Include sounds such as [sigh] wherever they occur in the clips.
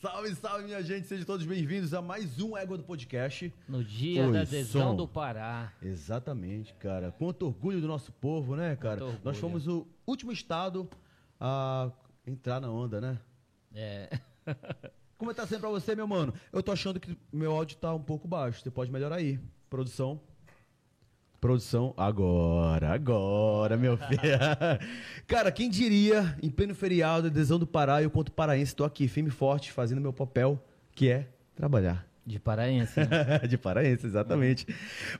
Salve, salve, minha gente. Sejam todos bem-vindos a mais um Égua do Podcast. No dia Oi, da adesão som. do Pará. Exatamente, cara. Quanto orgulho do nosso povo, né, cara? Nós fomos o último estado a entrar na onda, né? É. [laughs] Como tá sendo pra você, meu mano? Eu tô achando que meu áudio tá um pouco baixo. Você pode melhorar aí. Produção. Produção, agora, agora, meu filho. [laughs] Cara, quem diria, em pleno feriado, adesão do Pará, eu, quanto paraense, tô aqui, firme e forte, fazendo meu papel, que é trabalhar. De paraense. né? [laughs] de paraense, exatamente.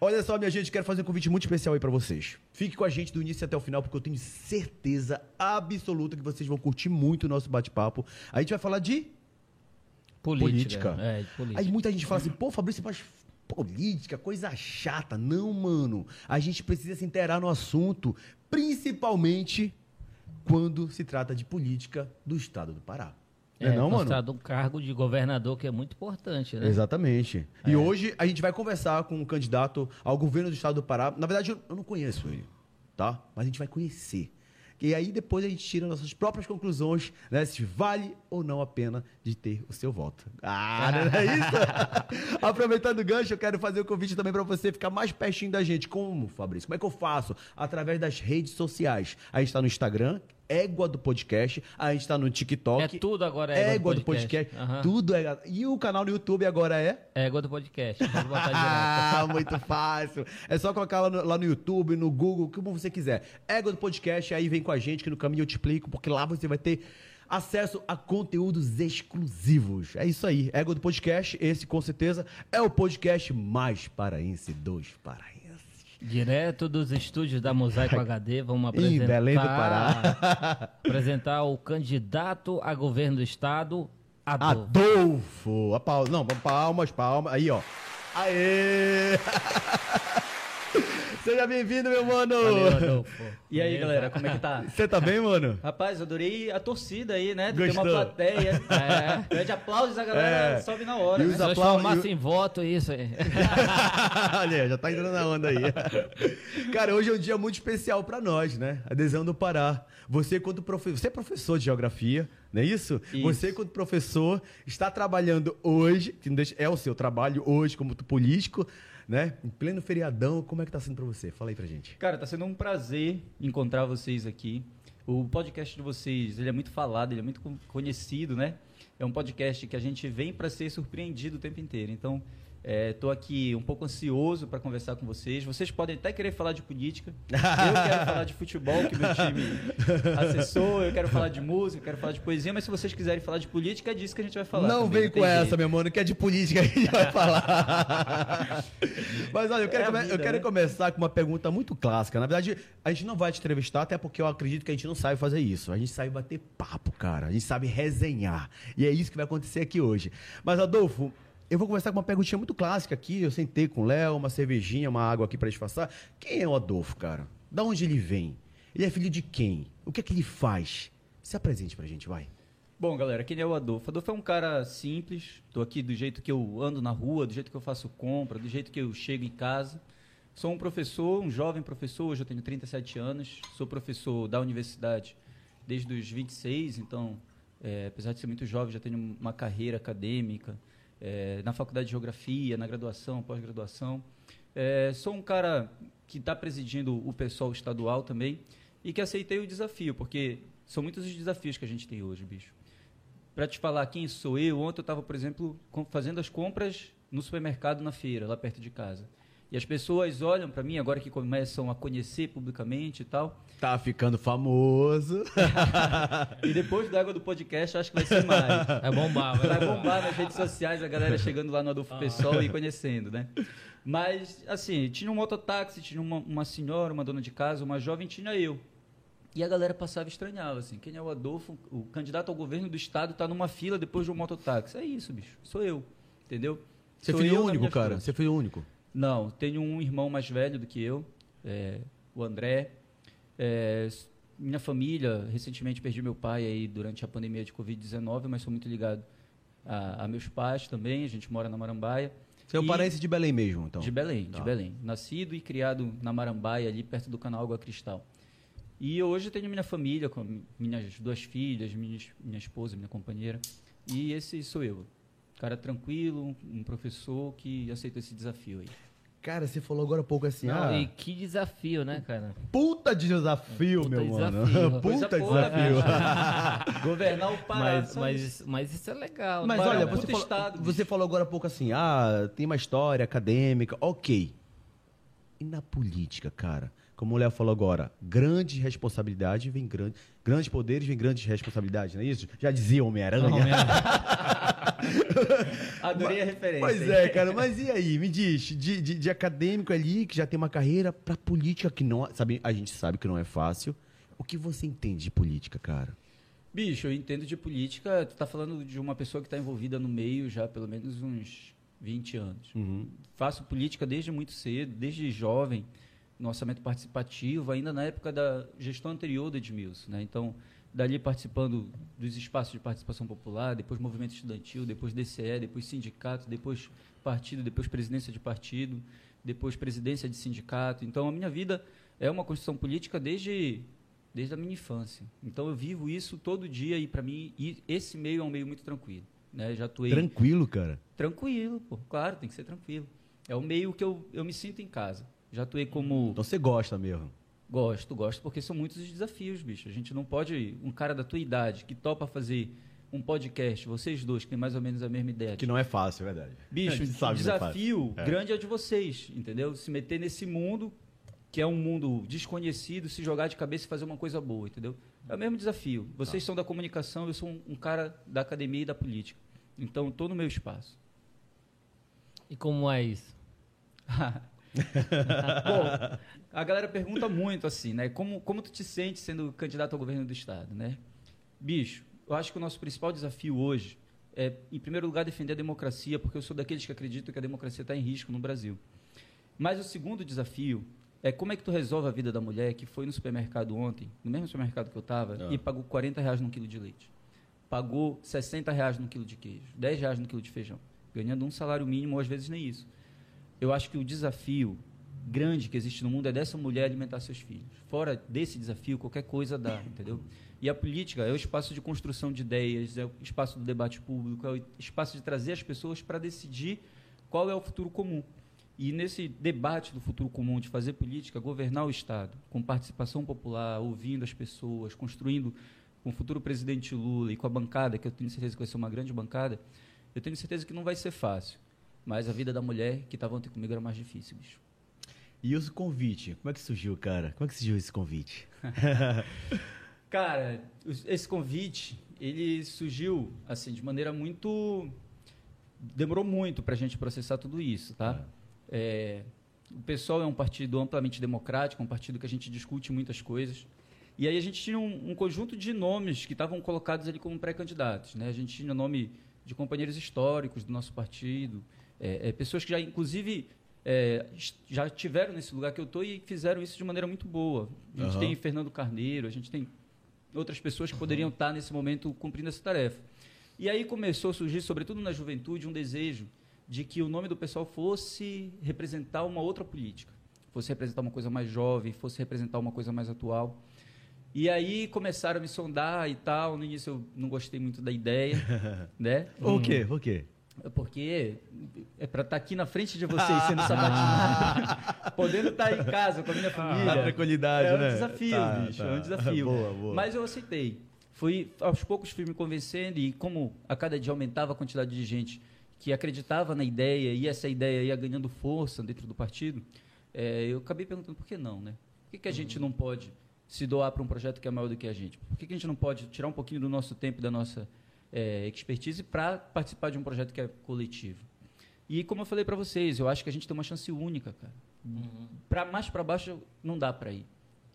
Olha só, minha gente, quero fazer um convite muito especial aí pra vocês. Fique com a gente do início até o final, porque eu tenho certeza absoluta que vocês vão curtir muito o nosso bate-papo. A gente vai falar de Política. Política. É, de política. Aí muita gente fala assim, pô, Fabrício, mas política, coisa chata. Não, mano. A gente precisa se inteirar no assunto, principalmente quando se trata de política do estado do Pará. Não é, não, mano? considerado um cargo de governador que é muito importante, né? Exatamente. E hoje a gente vai conversar com um candidato ao governo do estado do Pará. Na verdade, eu eu não conheço ele, tá? Mas a gente vai conhecer. E aí depois a gente tira nossas próprias conclusões, né? Se vale ou não a pena de ter o seu voto. Ah, não é isso? [laughs] Aproveitando o gancho, eu quero fazer o convite também para você ficar mais pertinho da gente. Como, Fabrício? Como é que eu faço? Através das redes sociais. A gente está no Instagram, Égua do Podcast. A gente está no TikTok. É tudo agora é Égua do Podcast. Aham. Tudo é. E o canal no YouTube agora é? Égua do podcast. [laughs] Ah, muito fácil. É só colocar lá no, lá no YouTube, no Google, como você quiser. Égua do podcast, aí vem com a gente que no caminho eu te explico, porque lá você vai ter acesso a conteúdos exclusivos. É isso aí. Égua do podcast, esse com certeza é o podcast mais paraense dos paraenses. Direto dos estúdios da Mosaico [laughs] HD, vamos Em apresentar. Belém do Pará. [laughs] apresentar o candidato a governo do estado, Adolfo. Adolfo. A. Não, palmas, palmas. Aí, ó. Aê! [laughs] Seja bem-vindo, meu mano! Valeu, Adolfo. [laughs] E aí, galera, como é que tá? Você tá bem, mano? Rapaz, eu adorei a torcida aí, né? Tem uma plateia. É. Pede aplausos, a galera É. sobe na hora, E né? os nós aplausos- formasse em voto, isso aí. [laughs] Olha, já tá entrando na onda aí. [laughs] Cara, hoje é um dia muito especial pra nós, né? Adesão do Pará. Você, quanto professor, você é professor de geografia, não é isso? Isso. Você, quanto professor, está trabalhando hoje, é o seu trabalho hoje como político, né? Em pleno feriadão, como é que tá sendo pra você? Fala aí pra gente. Cara, tá sendo um prazer encontrar vocês aqui. O podcast de vocês, ele é muito falado, ele é muito con- conhecido, né? É um podcast que a gente vem para ser surpreendido o tempo inteiro. Então, estou aqui um pouco ansioso para conversar com vocês. Vocês podem até querer falar de política. [laughs] Eu quero falar de futebol, que meu time [laughs] acessou. Eu quero falar de música, eu quero falar de poesia. Mas se vocês quiserem falar de política, é disso que a gente vai falar. não também, vem com tem essa, jeito. meu mano, que é de política que [laughs] a gente vai falar. Mas olha, eu quero, É come- eu vida, quero né? começar com uma pergunta muito clássica. Na verdade, a gente não vai te entrevistar, até porque eu acredito que a gente não sabe fazer isso. A gente sabe bater papo, cara. A gente sabe resenhar. E é isso que vai acontecer aqui hoje. Mas, Adolfo, eu vou começar com uma perguntinha muito clássica aqui. Eu sentei com o Léo, uma cervejinha, uma água aqui pra disfarçar. Quem é o Adolfo, cara? Da onde ele vem? Ele é filho de quem? O que é que ele faz? Se apresente pra gente, vai. Bom, galera, quem é o Adolfo? Adolfo é um cara simples, tô aqui do jeito que eu ando na rua, do jeito que eu faço compra, do jeito que eu chego em casa. Sou um professor, um jovem professor, hoje eu tenho 37 anos, sou professor da universidade desde os 26, então, é, apesar de ser muito jovem, já tenho uma carreira acadêmica, é, na faculdade de geografia, na graduação, pós-graduação. É, sou um cara que está presidindo o pessoal estadual também e que aceitei o desafio, porque são muitos os desafios que a gente tem hoje, bicho. Para te falar quem sou eu, ontem eu estava, por exemplo, fazendo as compras no supermercado na feira, lá perto de casa. E as pessoas olham para mim, agora que começam a conhecer publicamente e tal. Tá ficando famoso. [laughs] E depois da água do podcast, acho que vai ser mais. Vai bombar, vai Vai bombar. nas redes sociais, a galera chegando lá no Adolfo Pessoal e conhecendo, né? Mas, assim, tinha um mototáxi, tinha uma, uma senhora, uma dona de casa, uma jovem, tinha eu. E a galera passava e estranhava, assim, quem é o Adolfo? O candidato ao governo do estado está numa fila depois de um mototáxi. É isso, bicho. Sou eu, entendeu? Você é eu na único, cara? Você é filho único? Não, tenho um irmão mais velho do que eu, é, o André. É, minha família, recentemente perdi meu pai aí durante a pandemia de Covid-19, mas sou muito ligado a, a meus pais também. A gente mora na Marambaia. Você é um E- paraense de Belém mesmo, então? De Belém, Tá. de Belém. Nascido e criado na Marambaia, ali perto do canal Água Cristal. E hoje eu tenho minha família, com minhas duas filhas, minha, minha esposa, minha companheira. E esse sou eu. Cara tranquilo, um professor que aceitou esse desafio aí. Cara, você falou agora há pouco assim, Não, ah, e que desafio, né, cara? puta de desafio, Puta meu mano. desafio. [laughs] Coisa puta boa, desafio. [laughs] Governar o Pará. Mas, mas, isso. mas isso é legal. Mas né, Pará olha, você falou, estado, você falou agora há pouco assim, ah, tem uma história acadêmica, ok. E na política, cara? Como o Léo falou agora, grande responsabilidade vem grande, grandes poderes vem grandes responsabilidades, não é isso? Já dizia Homem-Aranha. Não, mesmo. [laughs] [laughs] Adorei a referência. Pois é, cara, mas e aí? Me diz, de, de, de acadêmico ali, que já tem uma carreira, pra política que não. Sabe, a gente sabe que não é fácil. O que você entende de política, cara? Bicho, eu entendo de política, tu tá falando de uma pessoa que está envolvida no meio já há pelo menos uns 20 anos. Faço política desde muito cedo, desde jovem, no orçamento participativo, ainda na época da gestão anterior do Edmilson, né? Então, dali participando dos espaços de participação popular, depois movimento estudantil, depois DCE, depois sindicato, depois partido, depois presidência de partido, depois presidência de sindicato. Então, a minha vida é uma construção política desde desde a minha infância. Então eu vivo isso todo dia e para mim e esse meio é um meio muito tranquilo, né? Já atuei Tranquilo, cara. tranquilo, pô, claro, tem que ser tranquilo. É um meio que eu, eu me sinto em casa. Já atuei como Então você gosta mesmo. Gosto, gosto porque são muitos os desafios, bicho. A gente não pode um cara da tua idade que topa fazer um podcast, vocês dois que têm mais ou menos a mesma ideia. Que não é fácil, é verdade. Bicho, o é desafio. É. grande é o de vocês, entendeu? Se meter nesse mundo, que é um mundo desconhecido, se jogar de cabeça e fazer uma coisa boa, entendeu? É o mesmo desafio. Vocês Tá. são da comunicação, eu sou um, um cara da academia e da política. Então, estou no meu espaço. E como é isso? [laughs] Bom, a galera pergunta muito assim, né? Como, como tu te sente sendo candidato ao governo do Estado, né? Bicho, eu acho que o nosso principal desafio hoje é, em primeiro lugar, defender a democracia, porque eu sou daqueles que acreditam que a democracia está em risco no Brasil. Mas o segundo desafio é como é que tu resolve a vida da mulher que foi no supermercado ontem, no mesmo supermercado que eu estava, Ah. e pagou 40 reais num quilo de leite. Pagou 60 reais num quilo de queijo, 10 reais no quilo de feijão. Ganhando um salário mínimo, ou às vezes nem isso. Eu acho que o desafio grande que existe no mundo é dessa mulher alimentar seus filhos. Fora desse desafio, qualquer coisa dá, entendeu? E a política é o espaço de construção de ideias, é o espaço do debate público, é o espaço de trazer as pessoas para decidir qual é o futuro comum. E nesse debate do futuro comum, de fazer política, governar o Estado, com participação popular, ouvindo as pessoas, construindo com o futuro presidente Lula e com a bancada, que eu tenho certeza que vai ser uma grande bancada, eu tenho certeza que não vai ser fácil. Mas a vida da mulher que estava ontem comigo era mais difícil, bicho. E o convite? Como é que surgiu, cara? Como é que surgiu esse convite? [laughs] Cara, esse convite, ele surgiu, assim, de maneira muito... Demorou muito para a gente processar tudo isso, tá? É, o PSOL é um partido amplamente democrático, um partido que a gente discute muitas coisas. E aí a gente tinha um, um conjunto de nomes que estavam colocados ali como pré-candidatos. Né? A gente tinha nome de companheiros históricos do nosso partido, é, é, pessoas que já, inclusive, é, já tiveram nesse lugar que eu estou e fizeram isso de maneira muito boa. A gente Aham. tem Fernando Carneiro, a gente tem outras pessoas que poderiam estar nesse momento cumprindo essa tarefa. E aí começou a surgir, sobretudo na juventude, um desejo de que o nome do pessoal fosse representar uma outra política, fosse representar uma coisa mais jovem, fosse representar uma coisa mais atual. E aí começaram a me sondar e tal. No início eu não gostei muito da ideia, [laughs] né? Por quê? Por quê? Porque é para estar aqui na frente de vocês sendo [laughs] sabatinado, podendo estar em casa com a minha família. Na tranquilidade, é um né? desafio, Tá, bicho, tá. é um desafio. Boa, boa. Mas eu aceitei. Fui, aos poucos fui me convencendo e como a cada dia aumentava a quantidade de gente que acreditava na ideia e essa ideia ia ganhando força dentro do partido, eh, eu acabei perguntando por que não, né? Por que, que a gente não pode se doar para um projeto que é maior do que a gente? Por que, que a gente não pode tirar um pouquinho do nosso tempo e da nossa eh, expertise para participar de um projeto que é coletivo? E como eu falei para vocês, eu acho que a gente tem uma chance única, cara. Para mais para baixo não dá para ir.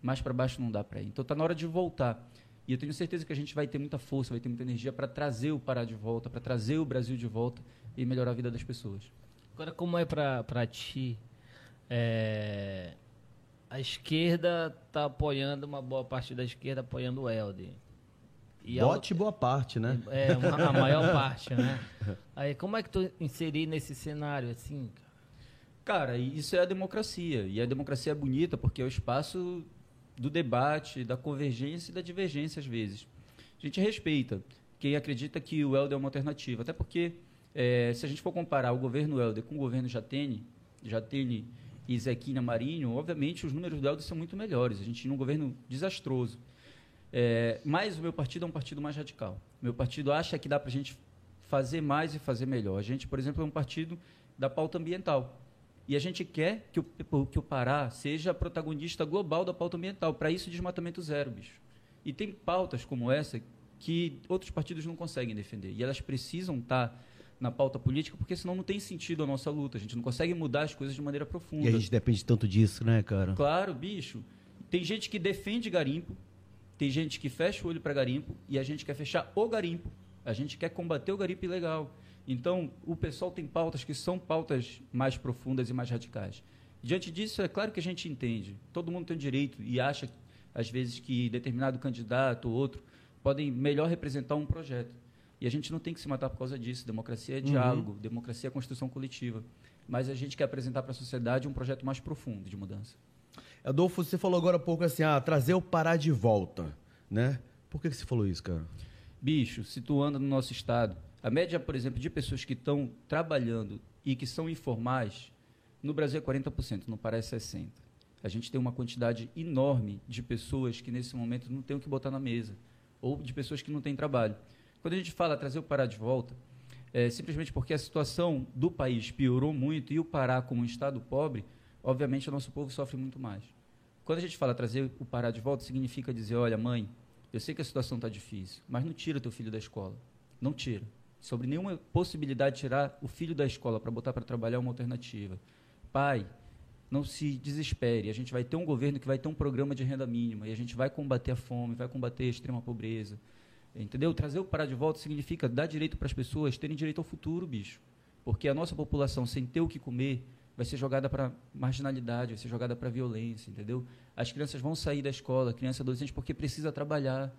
Mais para baixo não dá para ir. Então tá na hora de voltar. E eu tenho certeza que a gente vai ter muita força, vai ter muita energia para trazer o Pará de volta, para trazer o Brasil de volta e melhorar a vida das pessoas. Agora, como é pra ti? é, a esquerda tá apoiando, uma boa parte da esquerda apoiando o Helder. E a Bote boa parte, né? É, uma- a maior [laughs] parte, né? Aí, como é que tu inserir nesse cenário assim, cara? Cara, isso é a democracia. E a democracia é bonita porque é o espaço do debate, da convergência e da divergência às vezes. A gente respeita quem acredita que o Helder é uma alternativa, até porque é, se a gente for comparar o governo Helder com o governo Jatene, Jatene e Zequina Marinho, obviamente os números do Helder são muito melhores. A gente tinha um governo desastroso. É, mas o meu partido é um partido mais radical. Meu partido acha que dá para a gente fazer mais e fazer melhor. A gente, por exemplo, é um partido da pauta ambiental. E a gente quer que o, que o Pará seja protagonista global da pauta ambiental. Para isso, desmatamento zero, bicho. E tem pautas como essa que outros partidos não conseguem defender. E elas precisam estar tá na pauta política, porque senão não tem sentido a nossa luta. A gente não consegue mudar as coisas de maneira profunda. E a gente depende tanto disso, né, cara? Claro, bicho. Tem gente que defende garimpo, tem gente que fecha o olho para garimpo, e a gente quer fechar o garimpo. A gente quer combater o garimpo ilegal. Então, o pessoal tem pautas que são pautas mais profundas e mais radicais. Diante disso, é claro que a gente entende. Todo mundo tem direito e acha, às vezes, que determinado candidato ou outro podem melhor representar um projeto. E a gente não tem que se matar por causa disso. Democracia é uhum. diálogo, uhum. democracia é construção coletiva. Mas a gente quer apresentar para a sociedade um projeto mais profundo de mudança. Adolfo, você falou agora há pouco assim, ah, trazer o Pará de volta, né? Por que, que você falou isso, cara? Bicho, situando no nosso estado, a média, por exemplo, de pessoas que estão trabalhando e que são informais, no Brasil é 40%, no Pará é 60%. A gente tem uma quantidade enorme de pessoas que nesse momento não têm o que botar na mesa, ou de pessoas que não têm trabalho. Quando a gente fala trazer o Pará de volta, é simplesmente porque a situação do país piorou muito e o Pará, como um estado pobre, obviamente o nosso povo sofre muito mais. Quando a gente fala trazer o Pará de volta, significa dizer: olha, mãe, eu sei que a situação está difícil, mas não tira teu filho da escola. Não tira sobre nenhuma possibilidade de tirar o filho da escola para botar para trabalhar uma alternativa. Pai, não se desespere. A gente vai ter um governo que vai ter um programa de renda mínima e a gente vai combater a fome, vai combater a extrema pobreza. Entendeu? Trazer o Pará de volta significa dar direito para as pessoas terem direito ao futuro, bicho. Porque a nossa população, sem ter o que comer, vai ser jogada para marginalidade, vai ser jogada para violência, entendeu? As crianças vão sair da escola, criança e adolescente, porque precisa trabalhar.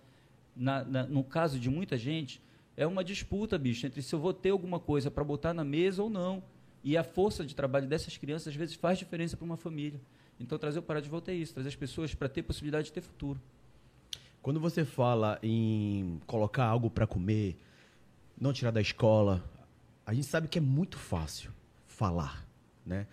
Na, na, no caso de muita gente, é uma disputa, bicho, entre se eu vou ter alguma coisa para botar na mesa ou não. E a força de trabalho dessas crianças, às vezes, faz diferença para uma família. Então, trazer o Pará de Volta é isso, trazer as pessoas para ter possibilidade de ter futuro. Quando você fala em colocar algo para comer, não tirar da escola, a gente sabe que é muito fácil falar, né?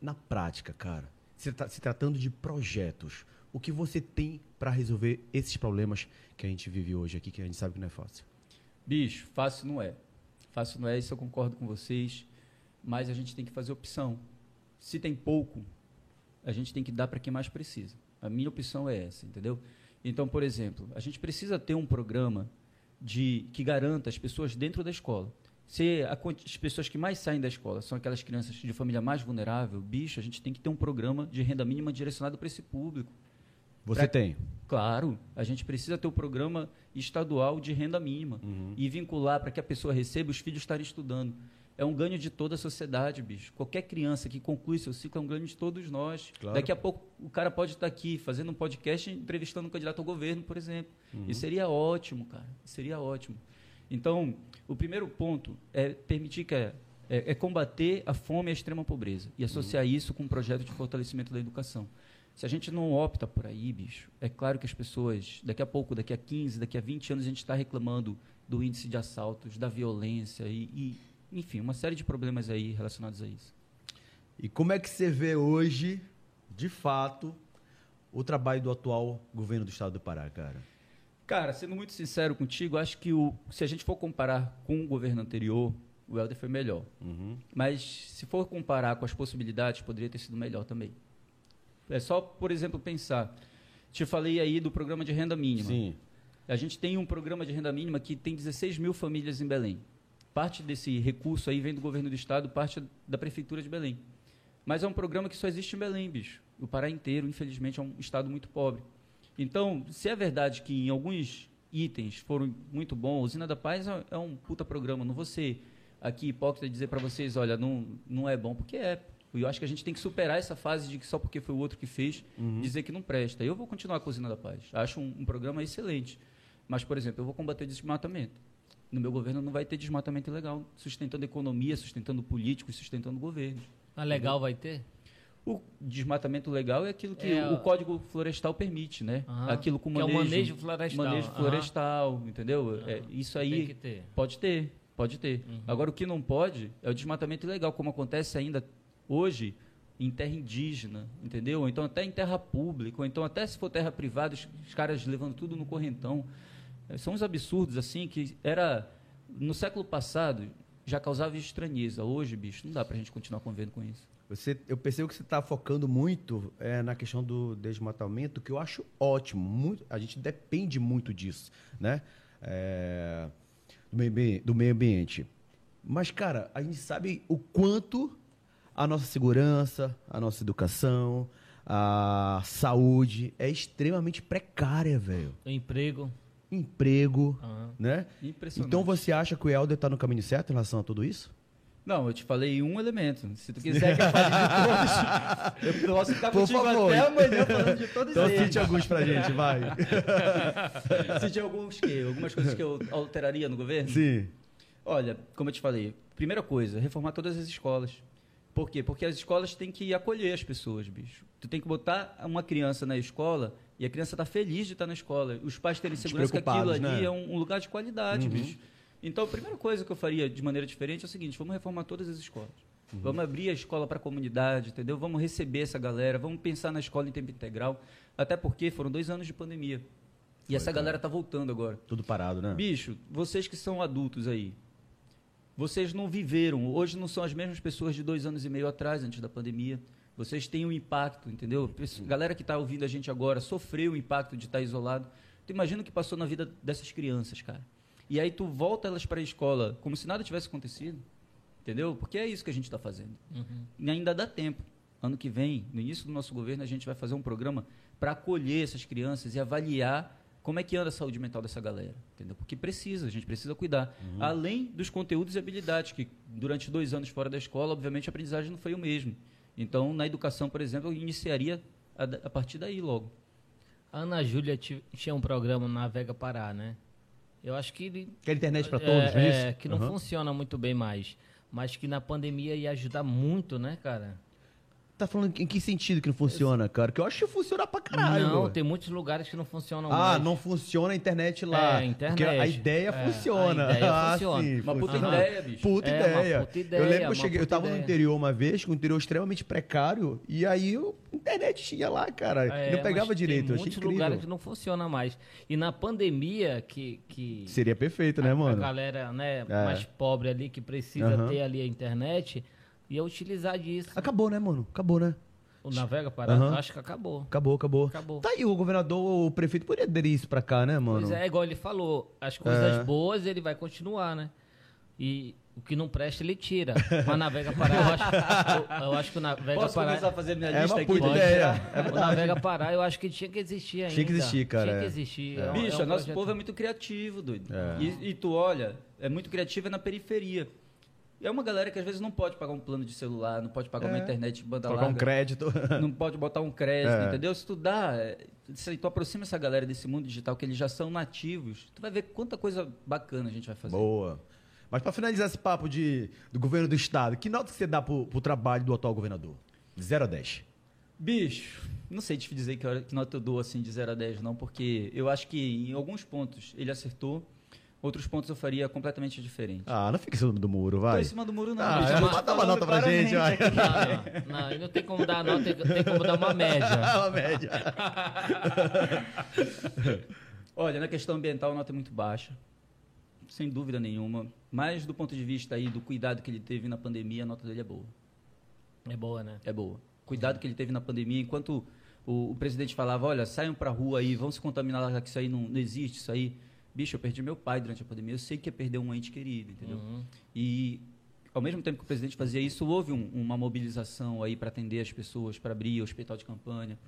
Na prática, cara, se, tra se tratando de projetos, o que você tem para resolver esses problemas que a gente vive hoje aqui, que a gente sabe que não é fácil? Bicho, fácil não é. Fácil não é, isso eu concordo com vocês. Mas a gente tem que fazer opção. Se tem pouco, a gente tem que dar para quem mais precisa. A minha opção é essa, entendeu? Então, por exemplo, a gente precisa ter um programa de que garanta as pessoas dentro da escola. Se a, as pessoas que mais saem da escola são aquelas crianças de família mais vulnerável, bicho, a gente tem que ter um programa de renda mínima direcionado para esse público. Você pra... tem? Claro, a gente precisa ter o um programa estadual de renda mínima uhum. e vincular para que a pessoa receba os filhos estarem estudando. É um ganho de toda a sociedade, bicho. Qualquer criança que conclui seu ciclo é um ganho de todos nós. Claro. Daqui a pouco o cara pode estar aqui fazendo um podcast entrevistando um candidato ao governo, por exemplo. Uhum. Isso seria ótimo, cara. Seria ótimo. Então, o primeiro ponto é permitir que é, é, é combater a fome e a extrema pobreza e associar uhum. isso com um projeto de fortalecimento da educação. Se a gente não opta por aí, bicho, é claro que as pessoas, daqui a pouco, daqui a 15, daqui a 20 anos, a gente está reclamando do índice de assaltos, da violência e, e, enfim, uma série de problemas aí relacionados a isso. E como é que você vê hoje, de fato, o trabalho do atual governo do estado do Pará, cara? Cara, sendo muito sincero contigo, acho que o, se a gente for comparar com o governo anterior, o Helder foi melhor. Uhum. Mas se for comparar com as possibilidades, poderia ter sido melhor também. É só, por exemplo, pensar. Te falei aí do programa de renda mínima. Sim. A gente tem um programa de renda mínima que tem 16 mil famílias em Belém. Parte desse recurso aí vem do governo do estado, parte da prefeitura de Belém. Mas é um programa que só existe em Belém, bicho. O Pará inteiro, infelizmente, é um estado muito pobre. Então, se é verdade que em alguns itens foram muito bons, Usina da Paz é, é um puta programa. Não vou ser aqui hipócrita dizer para vocês, olha, não, não é bom, porque é. E eu acho que a gente tem que superar essa fase de que só porque foi o outro que fez, uhum. dizer que não presta. Eu vou continuar a Cozinha da Paz. Acho um, um, programa excelente. Mas, por exemplo, eu vou combater desmatamento. No meu governo não vai ter desmatamento ilegal, sustentando a economia, sustentando políticos, sustentando o governo. Mas legal vai ter? O desmatamento legal é aquilo que É, o Código Florestal permite, né? Aham. Aquilo com Que é o manejo, manejo florestal. manejo Aham. florestal, entendeu? É, isso aí Tem que ter. pode ter, pode ter. Uhum. Agora o que não pode é o desmatamento ilegal, como acontece ainda hoje em terra indígena, entendeu? Ou então até em terra pública, ou então até se for terra privada, os, os caras levando tudo no correntão. É, São uns absurdos assim que era no século passado já causava estranheza. Hoje, bicho, não dá pra gente continuar convivendo com isso. Você, eu percebo que você está focando muito é, na questão do desmatamento, que eu acho ótimo. Muito, a gente depende muito disso, né? É, do, meio, do meio ambiente. Mas, cara, a gente sabe o quanto a nossa segurança, a nossa educação, a saúde é extremamente precária, velho. Emprego. Emprego, aham. né? Impressionante. Então você acha que o Helder está no caminho certo em relação a tudo isso? Não, eu te falei um elemento. Se tu quiser que eu fale de [laughs] todos, eu posso ficar Por contigo favor. até amanhã falando de todos Então eles. cite alguns pra gente, vai. [laughs] Cite alguns que, algumas coisas que eu alteraria no governo. Sim. Olha, como eu te falei, primeira coisa, reformar todas as escolas. Por quê? Porque as escolas têm que acolher as pessoas, bicho. Tu tem que botar uma criança na escola e a criança tá feliz de estar na escola. Os pais terem segurança que aquilo ali né? é um, um lugar de qualidade, Uhum. bicho. Então, a primeira coisa que eu faria de maneira diferente é o seguinte: vamos reformar todas as escolas. Uhum. Vamos abrir a escola para a comunidade, entendeu? Vamos receber essa galera, vamos pensar na escola em tempo integral. Até porque foram dois anos de pandemia. E essa cara. galera tá voltando agora. Tudo parado, né? Bicho, vocês que são adultos aí, vocês não viveram, hoje não são as mesmas pessoas de dois anos e meio atrás, antes da pandemia. Vocês têm um impacto, entendeu? Pesso- Galera que está ouvindo a gente agora sofreu o impacto de estar isolado. Tu imagina o que passou na vida dessas crianças, cara. E aí tu volta elas para a escola como se nada tivesse acontecido, entendeu? Porque é isso que a gente está fazendo. Uhum. E ainda dá tempo. Ano que vem, no início do nosso governo, a gente vai fazer um programa para acolher essas crianças e avaliar como é que anda a saúde mental dessa galera, entendeu? Porque precisa, a gente precisa cuidar. Além dos conteúdos e habilidades, que durante dois anos fora da escola, obviamente, a aprendizagem não foi o mesmo. Então, na educação, por exemplo, eu iniciaria a, a partir daí logo. A Ana Júlia ti- tinha um programa na Vega Pará, né? Eu acho que ele Quer internet pra todos, é, não é é, que não Aham. funciona muito bem mais. Mas que na pandemia ia ajudar muito, né, cara? Tá falando em que sentido que não funciona, cara? Que eu acho que funciona pra caralho. não, tem muitos lugares que não funcionam Ah, mais. não funciona a internet lá. É, a internet. Porque a ideia É, funciona. a ideia [laughs] ah, funciona. sim. Uma puta funciona. ideia, bicho. Puta É, ideia. puta Eu ideia, lembro que eu cheguei, eu puta tava no ideia. interior uma vez, com um interior extremamente precário, e aí eu, a internet tinha lá, cara. É, não pegava direito, Tem eu achei muitos incrível. lugares que não funciona mais. E na pandemia, que. que Seria perfeito, né, a, mano? A galera né, É. mais pobre ali que precisa ter ali a internet ia utilizar disso. Acabou, né, mano? Acabou, né? O Navega Pará, eu acho que acabou. Acabou, acabou. Acabou. Tá aí, o governador, o prefeito poderia aderir isso pra cá, né, mano? Pois é, igual ele falou, as coisas É. boas ele vai continuar, né? E o que não presta ele tira. [laughs] Mas Navega Pará, eu acho, eu, eu acho que o Navega Posso Pará. começar a fazer minha É lista uma aqui? Pode. ideia. É o. Navega Pará, eu acho que tinha que existir ainda. Tinha que existir, cara, Tinha é. que existir. É um- Bicho, é um nosso projeto- povo é muito criativo, doido. É. E, e tu olha, é muito criativo é na periferia. E é uma galera que às vezes não pode pagar um plano de celular, não pode pagar uma É. internet banda Colocar um larga, crédito. [laughs] não pode botar um crédito, É. entendeu? Se tu dá, se tu aproxima essa galera desse mundo digital que eles já são nativos, tu vai ver quanta coisa bacana a gente vai fazer. Boa. Mas pra finalizar esse papo de, do governo do estado, que nota você dá pro, pro trabalho do atual governador? De 0 a 10. Bicho, não sei te dizer que, hora- que nota eu dou assim de 0 a 10 não, porque eu acho que em alguns pontos ele acertou, outros pontos eu faria completamente diferente. Ah, não fica em cima do muro, vai. em cima do muro não. Ah, bicho, mas dá uma nota pra gente, vai. aqui. Não, não, não, não tem como dar nota, tem, tem como dar uma média. [laughs] uma média. [laughs] Olha, na questão ambiental a nota é muito baixa, sem dúvida nenhuma. Mas do ponto de vista aí do cuidado que ele teve na pandemia, a nota dele é boa. É boa, né? É boa. Cuidado que ele teve na pandemia, enquanto o, o presidente falava, olha, saiam pra rua aí, vão se contaminar lá, que isso aí não, não existe, isso aí. Bicho, eu perdi meu pai durante a pandemia, eu sei que é perder um ente querido, entendeu? Uhum. E ao mesmo tempo que o presidente fazia isso, houve um- uma mobilização aí para atender as pessoas, para abrir o hospital de campanha.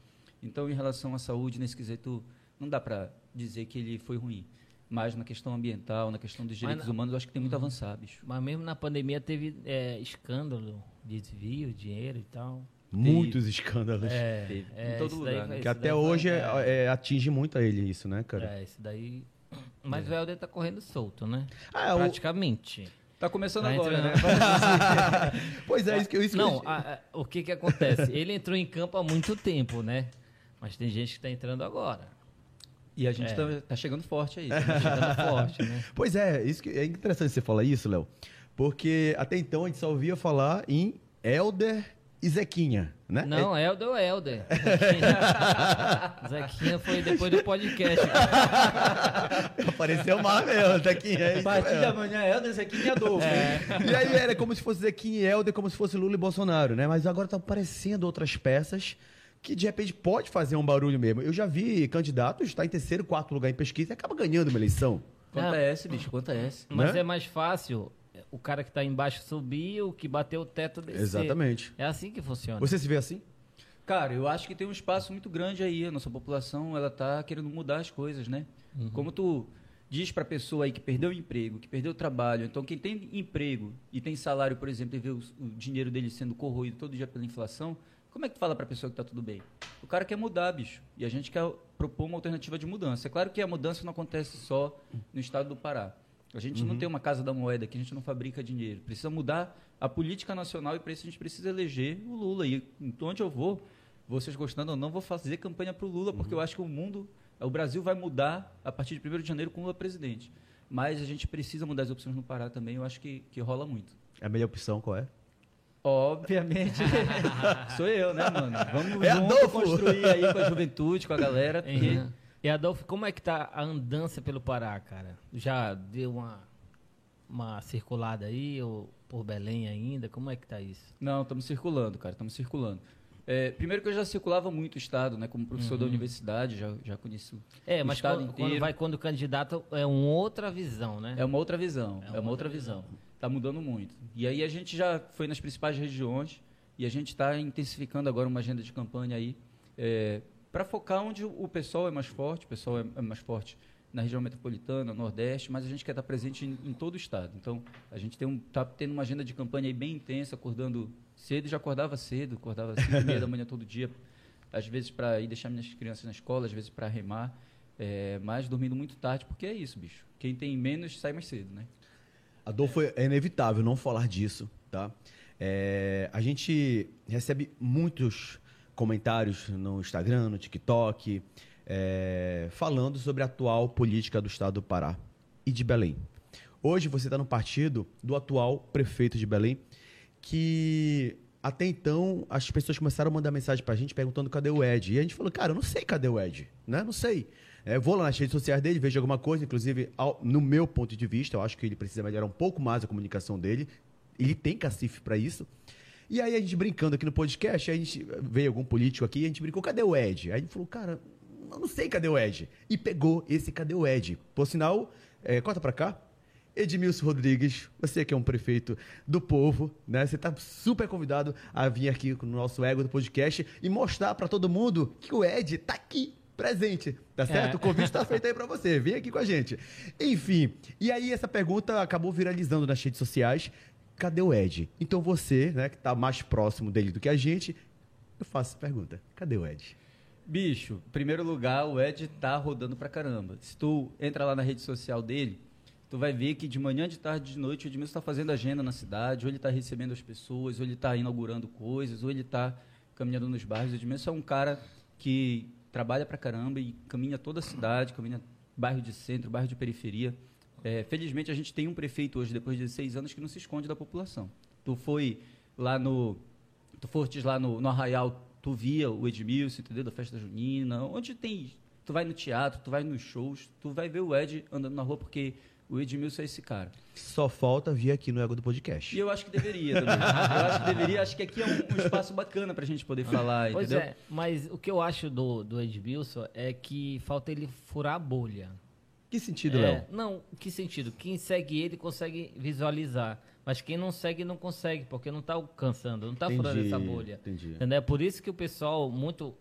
Então, em relação à saúde, nesse quesito, não dá para dizer que ele foi ruim. Mas na questão ambiental, na questão dos direitos na- humanos, eu acho que tem muito a avançar, bicho. Mas mesmo na pandemia teve é, escândalo, desvio, dinheiro e tal. Muitos escândalos. É, Teve. é, Em todo esse lugar, daí né? que até hoje é- é, é, atinge muito a ele isso, né, cara? é, esse daí. Mas o Helder tá correndo solto, né? Ah, o- Praticamente. Tá começando Tá agora, entrando. né? [laughs] Pois é, isso que, isso que Não, eu- a- a- o que que acontece? Ele entrou em campo há muito tempo, né? Mas tem gente que tá entrando agora. E a gente É. tá, tá chegando forte aí. [laughs] Tá chegando forte, né? Pois é, isso que, é interessante você falar isso, Léo. Porque até então a gente só ouvia falar em Elder e Zequinha, né? Não, Helder ou Helder. [laughs] Zequinha foi depois do podcast. [laughs] Apareceu mais mesmo, Zequinha. É A isso partir de mesmo. amanhã é aqui e Adolfo. E aí era como se fosse Zequinha e Helder, como se fosse Lula e Bolsonaro, né? Mas agora tá aparecendo outras peças que de repente pode fazer um barulho mesmo. Eu já vi candidatos estar em terceiro, quarto lugar em pesquisa e acaba ganhando uma eleição. Acontece, bicho, acontece. Mas Né? é mais fácil o cara que tá embaixo subir, o que bateu o teto descer. Exatamente. É assim que funciona. Você se vê assim? Cara, eu acho que tem um espaço muito grande aí. A nossa população, ela tá querendo mudar as coisas, né? Como tu diz pra pessoa aí que perdeu o emprego, que perdeu o trabalho, então quem tem emprego e tem salário, por exemplo, e vê o, o dinheiro dele sendo corroído todo dia pela inflação, como é que tu fala pra pessoa que tá tudo bem? O cara quer mudar, bicho. E a gente quer propor uma alternativa de mudança. É claro que a mudança não acontece só no estado do Pará. A gente não tem uma casa da moeda aqui, a gente não fabrica dinheiro. Precisa mudar a política nacional e para isso a gente precisa eleger o Lula. E onde eu vou, vocês gostando ou não, vou fazer campanha para o Lula, porque eu acho que o mundo, o Brasil vai mudar a partir de 1 de janeiro com o Lula presidente. Mas a gente precisa mudar as opções no Pará também, eu acho que, que rola muito. A melhor opção qual é? Obviamente, [laughs] sou eu, né, mano? Vamos É junto Adolfo. construir aí com a juventude, com a galera. porque- Uhum. E Adolfo, como é que tá a andança pelo Pará, cara? Já deu uma, uma circulada aí, ou por Belém ainda? Como é que tá isso? Não, estamos circulando, cara, estamos circulando. É, primeiro que eu já circulava muito o estado, né? Como professor da universidade, já, já conheci o É, o mas estado quando, inteiro. quando vai quando candidato é uma outra visão, né? É uma outra visão, é É uma, outra visão. Tá mudando muito. E aí a gente já foi nas principais regiões e a gente está intensificando agora uma agenda de campanha aí para focar onde o pessoal é mais forte, o pessoal é, é mais forte na região metropolitana, nordeste, mas a gente quer estar presente em, em todo o estado. Então a gente tem um, tá tendo uma agenda de campanha bem intensa, acordando cedo, já acordava cedo, acordava às e meia da manhã todo dia, às vezes para ir deixar minhas crianças na escola, às vezes para remar, é, mas dormindo muito tarde, porque é isso, bicho. Quem tem menos sai mais cedo, né? Adolfo, é inevitável não falar disso, tá? É, a gente recebe muitos comentários no Instagram, no TikTok, é, falando sobre a atual política do estado do Pará e de Belém. Hoje você está no partido do atual prefeito de Belém, que até então as pessoas começaram a mandar mensagem pra gente perguntando cadê o Ed. E a gente falou, cara, eu não sei cadê o Ed, né? Não sei. É, vou lá nas redes sociais dele, vejo alguma coisa, inclusive, ao- no meu ponto de vista, eu acho que ele precisa melhorar um pouco mais a comunicação dele. Ele tem cacife para isso. E aí a gente brincando aqui no podcast, a gente veio algum político aqui e a gente brincou, cadê o Ed? Aí a gente falou, cara, eu não sei cadê o Ed. E pegou esse cadê o Ed. Por sinal, é, corta pra cá. Edmilson Rodrigues, você que é um prefeito do povo, né? Você tá super convidado a vir aqui com o nosso ego do podcast e mostrar pra todo mundo que o Ed tá aqui presente, tá certo? É. O convite tá feito aí pra você, vem aqui com a gente. Enfim, e aí essa pergunta acabou viralizando nas redes sociais. Cadê o Ed? Então você, né, que tá mais próximo dele do que a gente, eu faço essa pergunta. Cadê o Ed? Bicho, em primeiro lugar, o Ed tá rodando pra caramba. Se tu entra lá na rede social dele, tu vai ver que de manhã, de tarde, de noite, o Edmilson está fazendo agenda na cidade, ou ele está recebendo as pessoas, ou ele está inaugurando coisas, ou ele está caminhando nos bairros. O Edmilson é um cara que trabalha pra caramba e caminha toda a cidade, caminha bairro de centro, bairro de periferia. É, felizmente, a gente tem um prefeito hoje, depois de seis anos, que não se esconde da população. Tu foi lá no... Tu fostes lá no, no Arraial, tu via o Edmilson, entendeu? Da festa junina. Onde tem... Tu vai no teatro, tu vai nos shows, tu vai ver o Ed andando na rua, porque o Edmilson é esse cara. Só falta vir aqui no ego do podcast. E eu acho que deveria também. [laughs] eu acho que deveria, acho que aqui é um, um espaço bacana pra gente poder falar, Pois entendeu? é, mas o que eu acho do, do Edmilson é que falta ele furar a bolha. Que sentido, É, Léo? não, que sentido? Quem segue ele consegue visualizar, mas quem não segue não consegue, porque não está alcançando, não está furando essa bolha. entendi. Entendeu? É por isso que o pessoal muito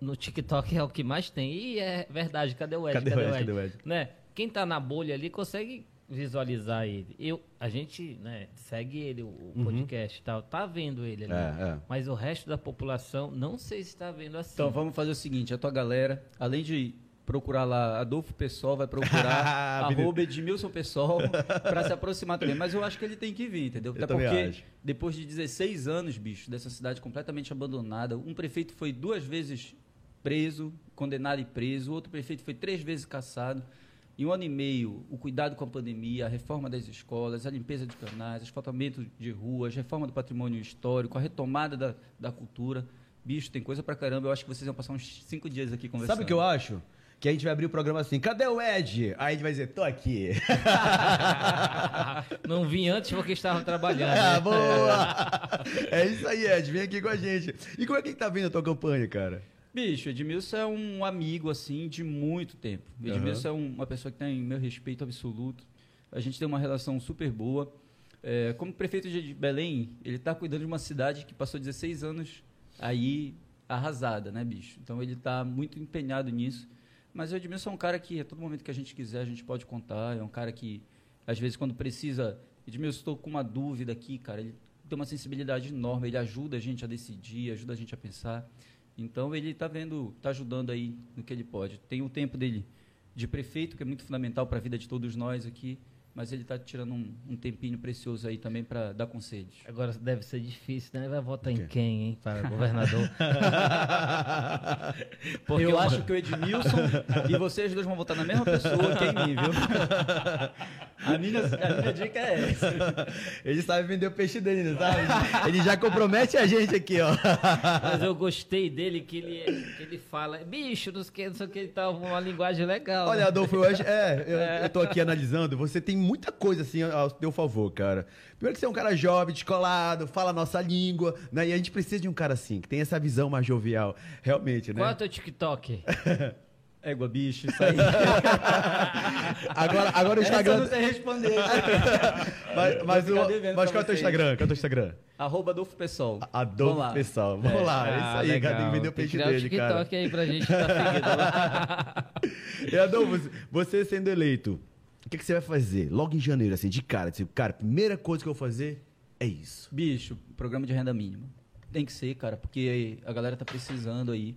no TikTok [laughs] é o que mais tem. E é verdade, cadê o Ed? Cadê o Ed? Cadê o Ed? Né? Quem tá na bolha ali consegue visualizar ele. Eu, a gente, né, segue ele, o o podcast e tal, tá vendo ele ali. É, é. Mas o resto da população não sei se está vendo assim. Então vamos fazer o seguinte, a tua galera, além de procurar lá Adolfo Pessoal, vai procurar [laughs] arroba Edmilson Pessoal [laughs] para se aproximar também. Mas eu acho que ele tem que vir, entendeu? Eu Até porque acho. depois de 16 anos, bicho, dessa cidade completamente abandonada, um prefeito foi duas vezes preso, condenado e preso, o outro prefeito foi três vezes caçado. Em um ano e meio, o cuidado com a pandemia, a reforma das escolas, a limpeza de canais, asfaltamento de ruas, reforma do patrimônio histórico, a retomada da, da cultura. Bicho, tem coisa pra caramba. Eu acho que vocês vão passar uns cinco dias aqui conversando. Sabe o que eu acho? Que a gente vai abrir o programa assim, cadê o Ed? Aí a gente vai dizer, tô aqui. [laughs] Não vim antes porque estavam trabalhando. Ah, né? boa! [laughs] É isso aí, Ed, vem aqui com a gente. E como é que tá vindo a tua campanha, cara? Bicho, Edmilson é um amigo, assim, de muito tempo. Edmilson é um- uma pessoa que tem meu respeito absoluto. A gente tem uma relação super boa. É, como prefeito de Belém, ele está cuidando de uma cidade que passou 16 anos aí arrasada, né, bicho? Então ele está muito empenhado nisso. Mas o Edmilson é um cara que, a todo momento que a gente quiser, a gente pode contar. É um cara que, às vezes, quando precisa... Edmilson, estou com uma dúvida aqui, cara. Ele tem uma sensibilidade enorme. Ele ajuda a gente a decidir, ajuda a gente a pensar. Então ele está vendo, está ajudando aí no que ele pode. Tem o tempo dele de prefeito, que é muito fundamental para a vida de todos nós aqui, mas ele está tirando um, um tempinho precioso aí também para dar conselhos. Agora deve ser difícil, né? Vai votar em quem, hein? Para governador. [laughs] Porque eu o- acho que o Edmilson e vocês dois vão votar na mesma pessoa que em mim, viu? A minha, a minha dica é essa. Ele sabe vender o peixe dele, não sabe? Ele já compromete a gente aqui, ó. Mas eu gostei dele que ele, que ele fala, bicho, não sei o que, não sei o que, ele tá uma linguagem legal. Olha, né? Adolfo, eu acho. É, eu, eu tô aqui analisando. Você tem muita coisa assim ao teu favor, cara. Primeiro que você é um cara jovem, descolado, fala a nossa língua, né? E a gente precisa de um cara assim, que tem essa visão mais jovial. Realmente, né? Qual é o teu TikTok? [laughs] Égua, bicho, isso aí. [laughs] Agora, agora o Essa eu Instagram. não sei responder. [laughs] Mas, mas, o- mas qual é o teu. Instagram? Qual é o teu Instagram? Arroba Adolfo Pessoal. Vamos Adolfo lá. Pessoal. Vamos lá, é isso Ah, aí, cara. Tem que vender o Tem peixe criar o dele, cara. TikTok aí pra gente tá seguindo lá. E Adolfo, você sendo eleito, o que, que você vai fazer? Logo em janeiro, assim, de cara. Tipo, cara, a primeira coisa que eu vou fazer é isso. Bicho, programa de renda mínima. Tem que ser, cara, porque a galera tá precisando aí.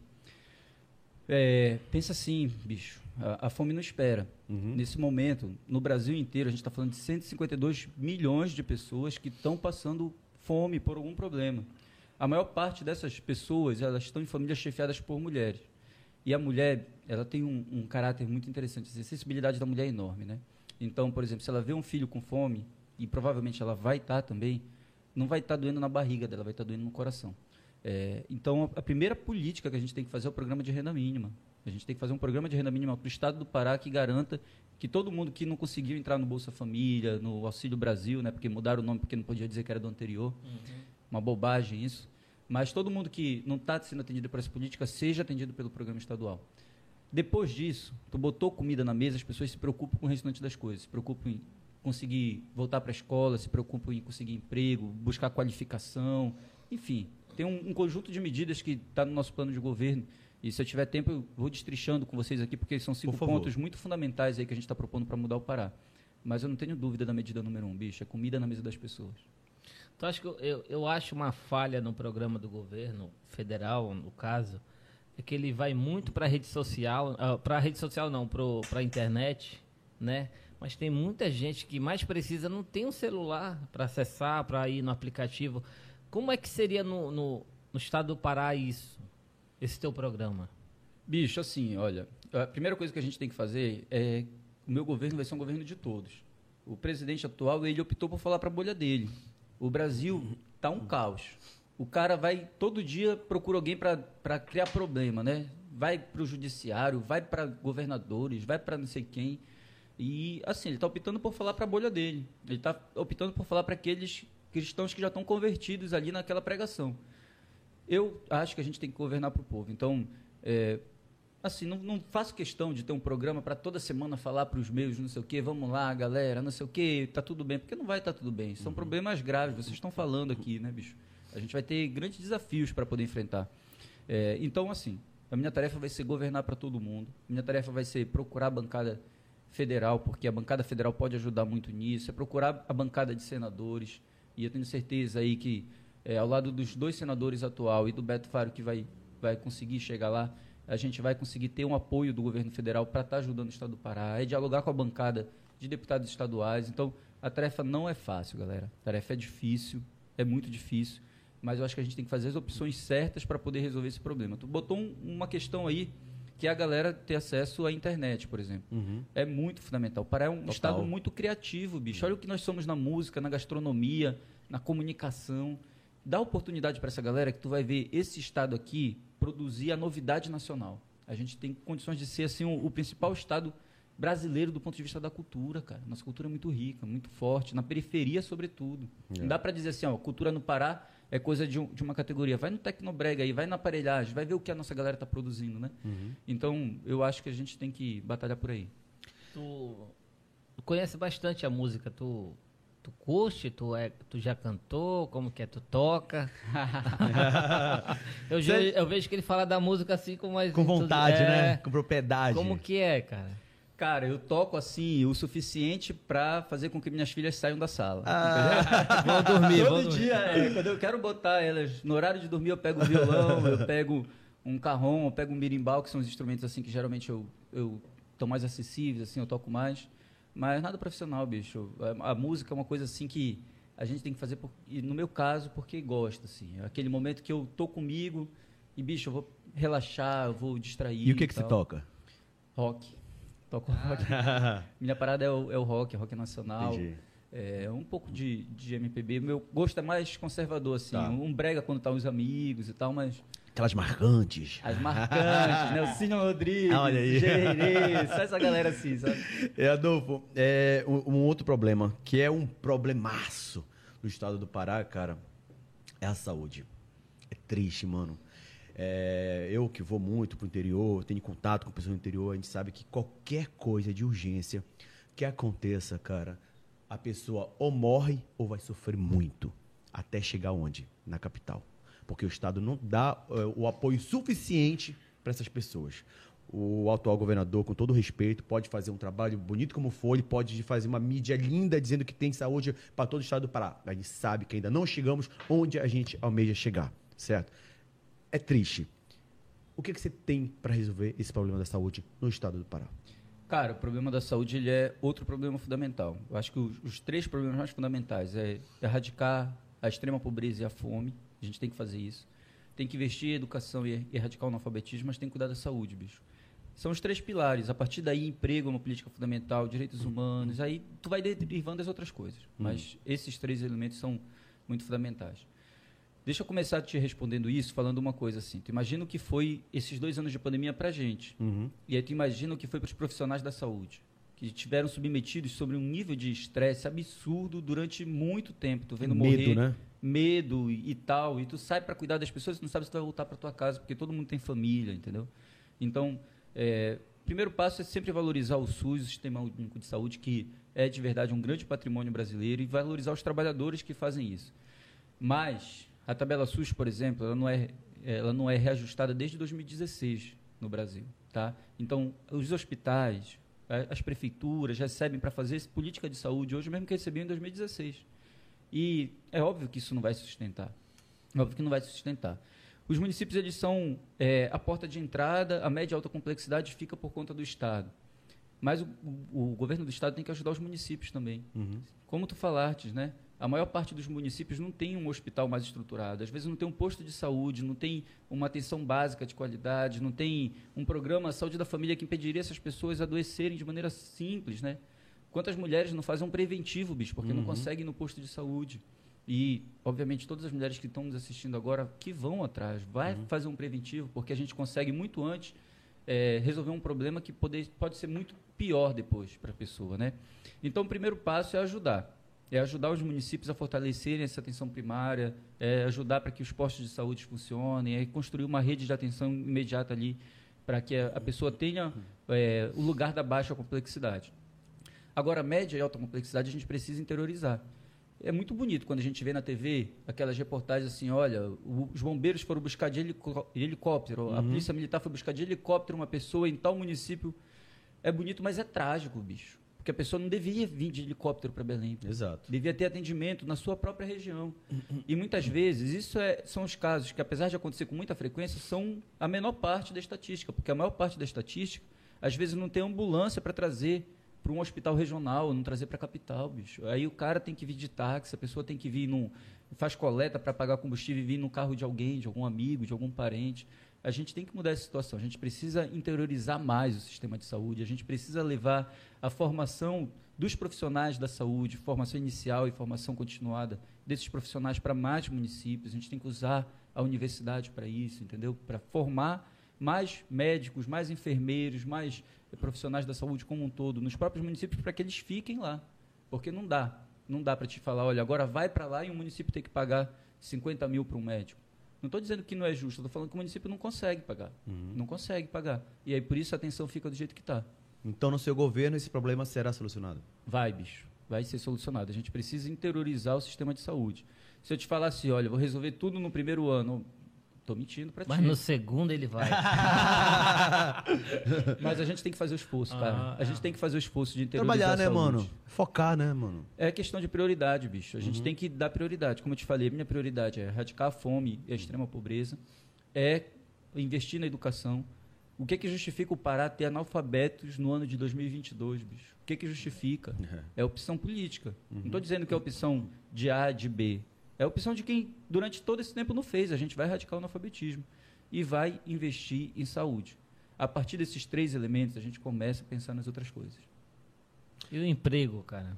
É, pensa assim, bicho, a, a fome não espera. Nesse momento, no Brasil inteiro, a gente está falando de 152 milhões de pessoas que estão passando fome por algum problema. A maior parte dessas pessoas, elas estão em famílias chefiadas por mulheres. E a mulher, ela tem um, um caráter muito interessante. A sensibilidade da mulher é enorme, né? Então, por exemplo, se ela vê um filho com fome, e provavelmente ela vai estar também, não vai estar doendo na barriga dela, vai estar doendo no coração. É, então, a, a primeira política que a gente tem que fazer é o programa de renda mínima. A gente tem que fazer um programa de renda mínima para o Estado do Pará que garanta que todo mundo que não conseguiu entrar no Bolsa Família, no Auxílio Brasil, né, porque mudaram o nome porque não podia dizer que era do anterior, uma bobagem isso, mas todo mundo que não está sendo atendido por essa política seja atendido pelo programa estadual. Depois disso, tu botou comida na mesa, as pessoas se preocupam com o restante das coisas, se preocupam em conseguir voltar para a escola, se preocupam em conseguir emprego, buscar qualificação, enfim, tem um, um conjunto de medidas que está no nosso plano de governo. E se eu tiver tempo, eu vou destrichando com vocês aqui, porque são cinco pontos muito fundamentais aí que a gente está propondo para mudar o Pará. Mas eu não tenho dúvida da medida número um, bicho, é comida na mesa das pessoas. Então, acho que eu, eu, eu acho uma falha no programa do governo federal, no caso, que ele vai muito para a rede social, para a rede social não, para a internet, né? Mas tem muita gente que mais precisa não tem um celular para acessar, para ir no aplicativo. Como é que seria no, no, no estado do Pará isso, esse teu programa? Bicho, assim, olha, a primeira coisa que a gente tem que fazer é o meu governo vai ser um governo de todos. O presidente atual, ele optou por falar para a bolha dele. O Brasil tá um caos. O cara vai todo dia procura alguém para criar problema, né? Vai para o judiciário, vai para governadores, vai para não sei quem. E assim, ele está optando por falar para a bolha dele. Ele está optando por falar para aqueles cristãos que já estão convertidos ali naquela pregação. Eu acho que a gente tem que governar para o povo. Então, é, assim, não, não faço questão de ter um programa para toda semana falar para os meus, não sei o quê, vamos lá, galera, não sei o quê, tá tudo bem, porque não vai estar tudo bem. São problemas graves, vocês estão falando aqui, né, bicho? A gente vai ter grandes desafios para poder enfrentar. É, então, assim, a minha tarefa vai ser governar para todo mundo. Minha tarefa vai ser procurar a bancada federal, porque a bancada federal pode ajudar muito nisso. É procurar a bancada de senadores. E eu tenho certeza aí que, é, ao lado dos dois senadores atual e do Beto Faro, que vai, vai conseguir chegar lá, a gente vai conseguir ter um apoio do governo federal para estar tá ajudando o Estado do Pará, é dialogar com a bancada de deputados estaduais. Então, a tarefa não é fácil, galera. A tarefa é difícil, é muito difícil, mas eu acho que a gente tem que fazer as opções certas para poder resolver esse problema. Tu botou um, uma questão aí que é a galera ter acesso à internet, por exemplo. Uhum. É muito fundamental. O Pará é um Total. estado muito criativo, bicho. Olha o que nós somos na música, na gastronomia, na comunicação. Dá oportunidade para essa galera que tu vai ver esse estado aqui produzir a novidade nacional. A gente tem condições de ser assim o, o principal estado brasileiro do ponto de vista da cultura, cara. Nossa cultura é muito rica, muito forte, na periferia sobretudo. É. Não dá para dizer assim, ó, cultura no Pará é coisa de, um, de, uma categoria. Vai no Tecnobrega aí, vai na aparelhagem, vai ver o que a nossa galera está produzindo, né? Uhum. Então, eu acho que a gente tem que batalhar por aí. Tu, conhece bastante a música, tu, tu curte, tu, é, tu já cantou, como que é, tu toca? [laughs] eu, eu, vejo que ele fala da música assim com mais... Com vontade, é, né? Com propriedade. Como que é, cara? Cara, eu toco assim o suficiente para fazer com que minhas filhas saiam da sala. Ah, [laughs] vão dormir, Todo dia, é, quando eu quero botar elas no horário de dormir, eu pego o violão, eu pego um carrom, eu pego um mirimbal, que são os instrumentos assim que geralmente eu, eu estão mais acessíveis, assim, eu toco mais. Mas nada profissional, bicho. A, a, música é uma coisa assim que a gente tem que fazer, por, e no meu caso, porque gosta, assim. É aquele momento que eu tô comigo e, bicho, eu vou relaxar, eu vou distrair. E o que, que você toca? Rock. Toco rock. [laughs] Minha parada é o, é o rock, rock nacional. Entendi. É, um pouco de, de MPB. Meu gosto é mais conservador, assim. Tá. Um brega quando tá os amigos e tal, mas... Aquelas marcantes. As marcantes, né? O [laughs] Cínio Rodrigues, Olha aí. Gerê, só essa galera assim, sabe? É, Adolfo, é, um, um outro problema, que é um problemaço no estado do Pará, cara, é a saúde. É triste, mano. É, eu que vou muito pro interior, tenho contato com pessoas do interior, a gente sabe que qualquer coisa de urgência que aconteça, cara, a pessoa ou morre ou vai sofrer muito até chegar onde? Na capital. Porque o Estado não dá uh, o apoio suficiente para essas pessoas. O atual governador, com todo respeito, pode fazer um trabalho bonito como for, ele pode fazer uma mídia linda dizendo que tem saúde para todo o estado do Pará. A gente sabe que ainda não chegamos onde a gente almeja chegar, certo? É triste. O que, que você tem para resolver esse problema da saúde no estado do Pará? Cara, o problema da saúde ele é outro problema fundamental. Eu acho que os, os três problemas mais fundamentais é erradicar a extrema pobreza e a fome. A gente tem que fazer isso. Tem que investir em educação e erradicar o analfabetismo, mas tem que cuidar da saúde, bicho. São os três pilares. A partir daí, emprego é uma política fundamental, direitos humanos. Aí tu vai derivando as outras coisas. Hum. Mas esses três elementos são muito fundamentais. Deixa eu começar te respondendo isso falando uma coisa assim. Tu imagina o que foi esses dois anos de pandemia para a gente. Uhum. E aí tu imagina o que foi para os profissionais da saúde. Que tiveram submetidos sobre um nível de estresse absurdo durante muito tempo. Tu vendo medo, morrer. Né? Medo e, e tal. E tu sai para cuidar das pessoas e não sabe se tu vai voltar para tua casa, porque todo mundo tem família, entendeu? Então, é, primeiro passo é sempre valorizar o SUS, o Sistema Único de Saúde, que é de verdade um grande patrimônio brasileiro, e valorizar os trabalhadores que fazem isso. Mas a tabela SUS, por exemplo, ela não é, ela não é reajustada desde 2016 no Brasil. Tá? Então, os hospitais, as prefeituras recebem para fazer política de saúde hoje, mesmo que recebiam em 2016. E é óbvio que isso não vai sustentar. É óbvio que não vai sustentar. Os municípios eles são é, a porta de entrada, a média e alta complexidade fica por conta do Estado. Mas o, o, o, governo do Estado tem que ajudar os municípios também. Uhum. Como tu falaste, né? A maior parte dos municípios não tem um hospital mais estruturado, às vezes não tem um posto de saúde, não tem uma atenção básica de qualidade, não tem um programa saúde da família que impediria essas pessoas adoecerem de maneira simples, né? Quantas mulheres não fazem um preventivo, bicho, porque uhum. não conseguem no posto de saúde? E, obviamente, todas as mulheres que estão nos assistindo agora, que vão atrás, vai uhum. fazer um preventivo, porque a gente consegue muito antes é, resolver um problema que pode, pode ser muito pior depois para a pessoa, né? Então, o primeiro passo é ajudar é ajudar os municípios a fortalecerem essa atenção primária, é ajudar para que os postos de saúde funcionem, é construir uma rede de atenção imediata ali para que a, pessoa tenha é, o lugar da baixa complexidade. Agora, média e alta complexidade a gente precisa interiorizar. É muito bonito quando a gente vê na TV aquelas reportagens assim, olha, os bombeiros foram buscar de helicóptero, uhum. a polícia militar foi buscar de helicóptero uma pessoa em tal município. É bonito, mas é trágico, bicho. Porque a pessoa não devia vir de helicóptero para Belém. Exato. Devia ter atendimento na sua própria região. E muitas vezes, isso é, são os casos que, apesar de acontecer com muita frequência, são a menor parte da estatística. Porque a maior parte da estatística, às vezes, não tem ambulância para trazer para um hospital regional, não trazer para a capital, bicho. Aí o cara tem que vir de táxi, a pessoa tem que vir num. faz coleta para pagar combustível e vir no carro de alguém, de algum amigo, de algum parente. A gente tem que mudar essa situação. A gente precisa interiorizar mais o sistema de saúde. A gente precisa levar a formação dos profissionais da saúde, formação inicial e formação continuada desses profissionais para mais municípios. A gente tem que usar a universidade para isso, entendeu? Para formar mais médicos, mais enfermeiros, mais profissionais da saúde como um todo nos próprios municípios para que eles fiquem lá. Porque não dá. Não dá para te falar, olha, agora vai para lá e o município tem que pagar 50 mil para um médico. Não estou dizendo que não é justo, estou falando que o município não consegue pagar. Uhum. Não consegue pagar. E aí por isso a atenção fica do jeito que está. Então, no seu governo, esse problema será solucionado? Vai, bicho. Vai ser solucionado. A gente precisa interiorizar o sistema de saúde. Se eu te falar assim, olha, vou resolver tudo no primeiro ano, Tô mentindo pra ti. Mas no segundo ele vai. [laughs] Mas a gente tem que fazer o esforço, cara. Ah, a gente é. tem que fazer o esforço de interiorizar Trabalhar, né, mano? Focar, né, mano? É questão de prioridade, bicho. A gente uhum. tem que dar prioridade. Como eu te falei, minha prioridade é erradicar a fome e a extrema pobreza, é investir na educação. O que que justifica o Pará ter analfabetos no ano de 2022, bicho? O que que justifica? É, é opção política. Uhum. Não estou dizendo que é opção de A, de B. É a opção de quem durante todo esse tempo não fez. A gente vai erradicar o analfabetismo e vai investir em saúde. A partir desses três elementos, a gente começa a pensar nas outras coisas. E o emprego, cara?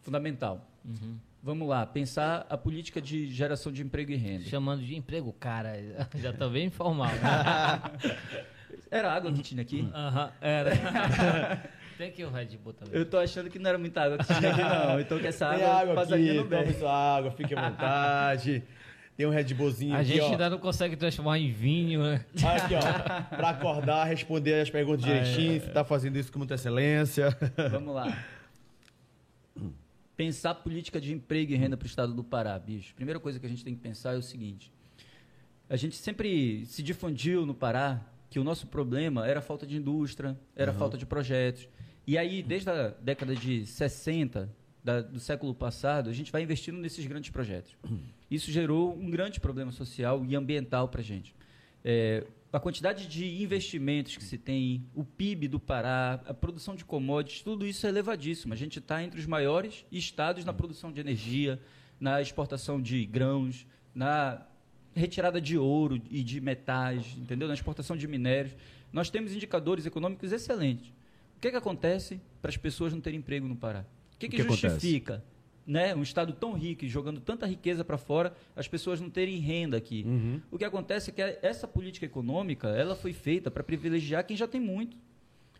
Fundamental. Uhum. Vamos lá, pensar a política de geração de emprego e renda. Chamando de emprego, cara, [laughs] já está bem informal. Né? [laughs] Era água que tinha aqui? Uhum, era. [laughs] Tem aqui o Red Bull também. Eu tô achando que não era muita água que tinha aqui, não. Então que essa água, água aqui, no bem. sua água, fique à vontade. Tem um Red Bullzinho A aqui, gente ó. ainda não consegue transformar em vinho, né? Aqui, ó. Pra acordar, responder as perguntas direitinho. É. Você tá fazendo isso com muita excelência. Vamos lá. Pensar política de emprego e renda para o estado do Pará, bicho. Primeira coisa que a gente tem que pensar é o seguinte. A gente sempre se difundiu no Pará que o nosso problema era a falta de indústria, era a uhum. falta de projetos. E aí, desde a década de 60 da, do século passado, a gente vai investindo nesses grandes projetos. Isso gerou um grande problema social e ambiental para a gente. É, a quantidade de investimentos que se tem, o PIB do Pará, a produção de commodities, tudo isso é elevadíssimo. A gente está entre os maiores estados na produção de energia, na exportação de grãos, na retirada de ouro e de metais, entendeu? Na exportação de minérios. Nós temos indicadores econômicos excelentes. O que, é que acontece para as pessoas não terem emprego no Pará? O que, é que, que justifica né, um estado tão rico e jogando tanta riqueza para fora, as pessoas não terem renda aqui? Uhum. O que acontece é que essa política econômica ela foi feita para privilegiar quem já tem muito.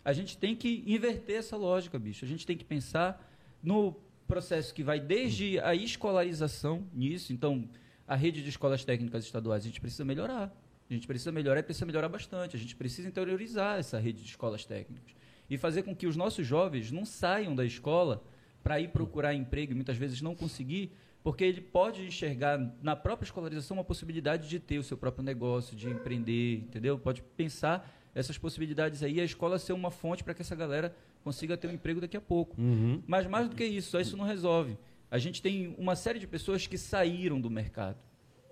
A gente tem que inverter essa lógica, bicho. A gente tem que pensar no processo que vai desde a escolarização nisso. Então, a rede de escolas técnicas estaduais a gente precisa melhorar. A gente precisa melhorar e precisa melhorar bastante. A gente precisa interiorizar essa rede de escolas técnicas e fazer com que os nossos jovens não saiam da escola para ir procurar emprego e muitas vezes não conseguir, porque ele pode enxergar na própria escolarização uma possibilidade de ter o seu próprio negócio, de empreender, entendeu? Pode pensar essas possibilidades aí, a escola ser uma fonte para que essa galera consiga ter um emprego daqui a pouco. Uhum. Mas mais do que isso, só isso não resolve. A gente tem uma série de pessoas que saíram do mercado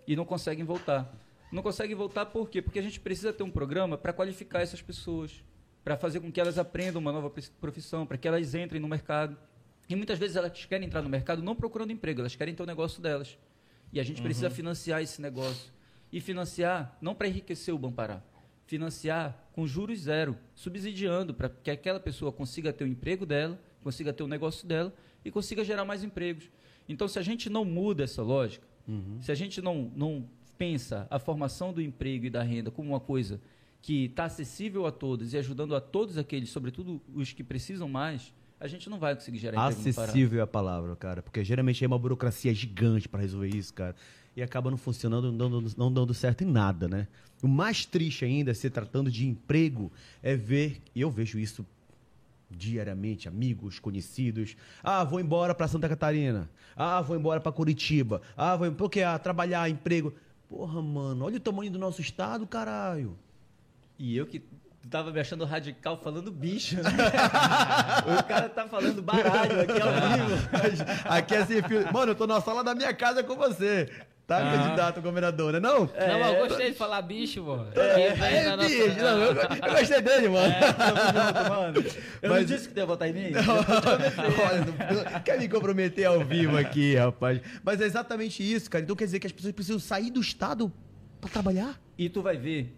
e não conseguem voltar. Não conseguem voltar por quê? Porque a gente precisa ter um programa para qualificar essas pessoas para fazer com que elas aprendam uma nova profissão, para que elas entrem no mercado. E muitas vezes elas querem entrar no mercado não procurando emprego, elas querem ter o negócio delas. E a gente uhum. precisa financiar esse negócio. E financiar não para enriquecer o Bampará, financiar com juros zero, subsidiando para que aquela pessoa consiga ter o emprego dela, consiga ter o negócio dela e consiga gerar mais empregos. Então, se a gente não muda essa lógica, uhum. se a gente não, não pensa a formação do emprego e da renda como uma coisa que está acessível a todos e ajudando a todos aqueles, sobretudo os que precisam mais, a gente não vai conseguir gerar Acessível é a palavra, cara. Porque geralmente é uma burocracia gigante para resolver isso, cara. E acaba não funcionando, não dando, não dando certo em nada, né? O mais triste ainda, se tratando de emprego, é ver, e eu vejo isso diariamente, amigos, conhecidos. Ah, vou embora para Santa Catarina. Ah, vou embora para Curitiba. Ah, vou porque ah, trabalhar, emprego. Porra, mano, olha o tamanho do nosso estado, caralho. E eu que tava me achando radical falando bicho, né? [laughs] o cara tá falando baralho aqui ao vivo. [laughs] Aqui é sem fio. Mano, eu tô na sala da minha casa com você. Tá, Ah. candidato a governador, né? Não? Não, mas eu gostei de falar bicho, pô. É, Aqui, é, na nossa- bicho. Não, eu, eu gostei dele, mano. Tamo junto, mano. [laughs] Eu Mas- não disse que ia votar em mim? Olha, não- não- quer me comprometer ao vivo aqui, rapaz. Mas é exatamente isso, cara. Então quer dizer que as pessoas precisam sair do estado pra trabalhar? E tu vai ver,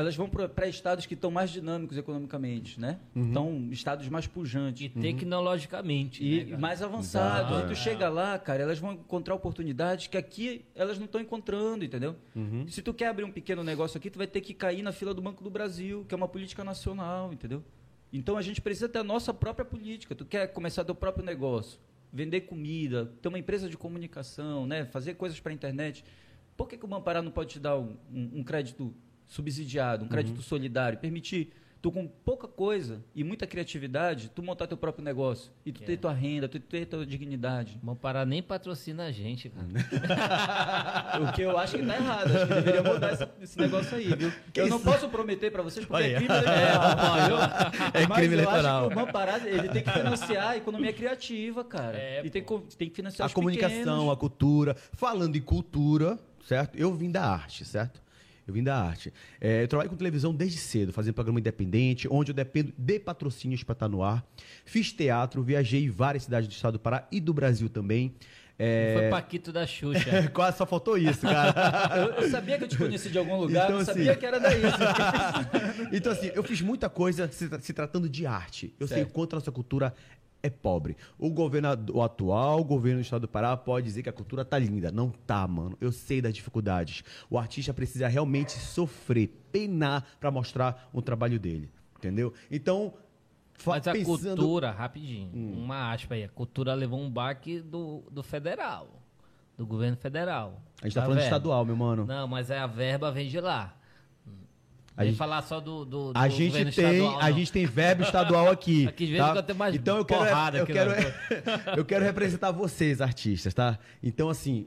elas vão para estados que estão mais dinâmicos economicamente, né? Então, estados mais pujantes. E tecnologicamente. E né, cara? mais avançados. Aí tu é. chega lá, cara, elas vão encontrar oportunidades que aqui elas não estão encontrando, entendeu? Se tu quer abrir um pequeno negócio aqui, tu vai ter que cair na fila do Banco do Brasil, que é uma política nacional, entendeu? Então a gente precisa ter a nossa própria política. Tu quer começar teu próprio negócio, vender comida, ter uma empresa de comunicação, né? fazer coisas para a internet. Por que, que o Banpará não pode te dar um, um- um crédito subsidiado, um crédito solidário, permitir tu com pouca coisa e muita criatividade, tu montar teu próprio negócio e tu ter tua renda, tu ter tua dignidade. Vamos parar nem patrocina a gente, cara. [laughs] O que eu acho que tá errado, acho que deveria mudar esse, esse negócio aí, viu? [laughs] Que eu não isso? posso prometer para vocês porque Olha. é crime eleitoral. [laughs] É Mas crime eu eleitoral. Acho que o Banpará, ele tem que financiar a economia criativa, cara. É, e tem, que- tem que financiar A comunicação, pequenos. a cultura. Falando em cultura, certo? Eu vim da arte, certo? Eu vim da arte. É, eu trabalho com televisão desde cedo, fazendo programa independente, onde eu dependo de patrocínios para estar no ar. Fiz teatro, viajei em várias cidades do estado do Pará e do Brasil também. É, Foi Paquito da Xuxa. [laughs] Quase só faltou isso, cara. [laughs] Eu, eu sabia que eu te conheci de algum lugar, Então, eu sabia assim- que era daí. [laughs] então, assim, eu fiz muita coisa se, se tratando de arte. Eu sei Certo. o quanto a nossa cultura é pobre. O governo o atual, o governo do estado do Pará, pode dizer que a cultura tá linda. Não tá, mano. Eu sei das dificuldades. O artista precisa realmente sofrer, penar pra mostrar o trabalho dele. Entendeu? Então, Mas a pensando- Hum. cultura, rapidinho, uma aspa aí, a cultura levou um baque do, do federal, do governo federal. A gente tá falando verba. estadual, meu mano. Não, mas é a verba vem de lá. A gente- falar só do, do, do A gente governo tem, estadual, a não. gente tem verbo estadual aqui. [laughs] Aqui tá? mais então eu quero, eu quero, [laughs] eu quero representar vocês, artistas, tá? Então assim,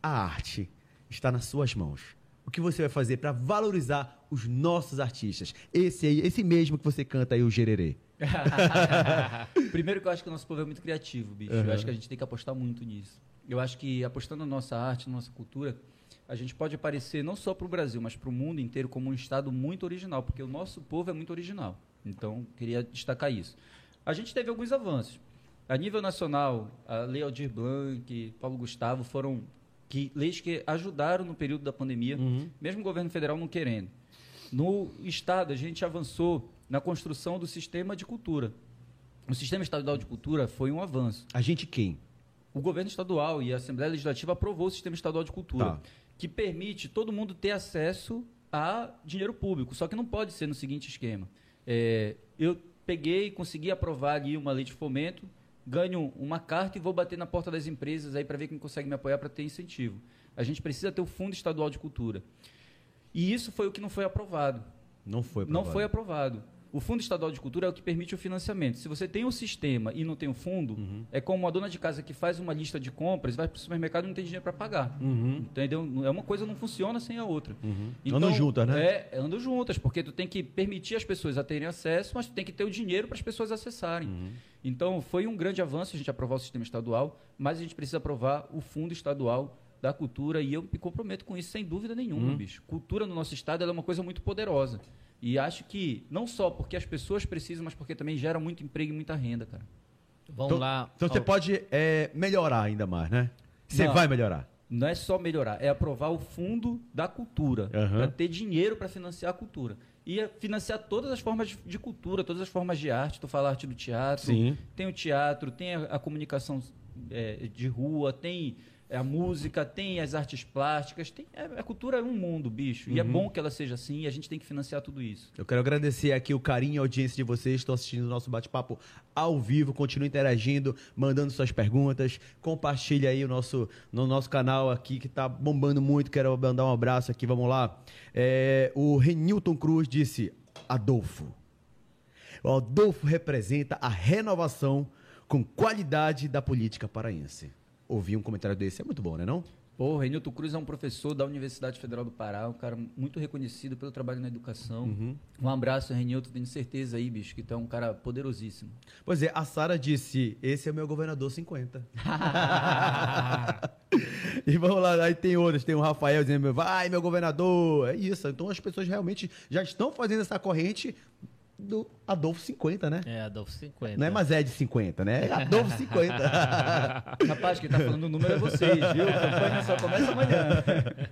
a arte está nas suas mãos. O que você vai fazer para valorizar os nossos artistas? Esse aí, esse mesmo que você canta aí o gererê. [laughs] Primeiro que eu acho que o nosso povo é muito criativo, bicho. Uhum. Eu acho que a gente tem que apostar muito nisso. Eu acho que apostando na nossa arte, na nossa cultura, a gente pode aparecer não só para o Brasil, mas para o mundo inteiro como um estado muito original, porque o nosso povo é muito original. Então, queria destacar isso. A gente teve alguns avanços. A nível nacional, a Lei Aldir Blanc, Paulo Gustavo foram que, leis que ajudaram no período da pandemia, mesmo o governo federal não querendo. No Estado, a gente avançou na construção do sistema de cultura. O sistema estadual de cultura foi um avanço. A gente quem? O governo estadual e a Assembleia Legislativa aprovou o sistema estadual de cultura, Tá. Que permite todo mundo ter acesso a dinheiro público. Só que não pode ser no seguinte esquema. É, eu peguei, consegui aprovar ali uma lei de fomento, ganho uma carta e vou bater na porta das empresas aí para ver quem consegue me apoiar para ter incentivo. A gente precisa ter o Fundo Estadual de Cultura. E isso foi o que não foi aprovado. Não foi Não aprovado. foi aprovado. O Fundo Estadual de Cultura é o que permite o financiamento. Se você tem o sistema e não tem o fundo, Uhum. é como uma dona de casa que faz uma lista de compras, vai para o supermercado e não tem dinheiro para pagar. Entendeu? É uma coisa não funciona sem a outra. Então, Andam juntas, né? É, andam juntas, porque tu tem que permitir as pessoas a terem acesso, mas tu tem que ter o dinheiro para as pessoas acessarem. Uhum. Então, foi um grande avanço a gente aprovar o sistema estadual, mas a gente precisa aprovar o Fundo Estadual da Cultura e eu me comprometo com isso sem dúvida nenhuma, Uhum. bicho. Cultura no nosso estado é uma coisa muito poderosa. E acho que não só porque as pessoas precisam, mas porque também gera muito emprego e muita renda, cara. Vamos Então, lá. então você pode é, melhorar ainda mais, né? Você Não. vai melhorar. Não é só melhorar, é aprovar o fundo da cultura, Aham. para ter dinheiro para financiar a cultura. E é financiar todas as formas de, de cultura, todas as formas de arte. Tu fala arte do teatro, Sim. tem o teatro, tem a, a comunicação é, de rua, tem a música, tem as artes plásticas, tem, é, a cultura é um mundo, bicho. E é bom que ela seja assim e a gente tem que financiar tudo isso. Eu quero agradecer aqui o carinho e a audiência de vocês que estão assistindo o nosso bate-papo ao vivo. Continue interagindo, mandando suas perguntas. Compartilha aí o nosso, no nosso canal aqui que tá bombando muito. Quero mandar um abraço aqui, vamos lá. É, o Renilton Cruz disse: Adolfo. O Adolfo representa a renovação com qualidade da política paraense. Ouvir um comentário desse é muito bom, né não? Pô, Renilton Cruz é um professor da Universidade Federal do Pará, um cara muito reconhecido pelo trabalho na educação. Uhum. Um abraço, Renilton, tenho certeza aí, bicho, que tu é um cara poderosíssimo. Pois é, a Sara disse: esse é o meu governador 50. [laughs] e vamos lá, aí tem outros, tem o Rafael dizendo, vai, meu governador. É isso. Então as pessoas realmente já estão fazendo essa corrente do Adolfo 50, né? É, Adolfo 50. Não é mais Ed 50, né? É Adolfo 50. [laughs] Rapaz, quem tá falando o número é vocês, viu? A campanha só começa amanhã.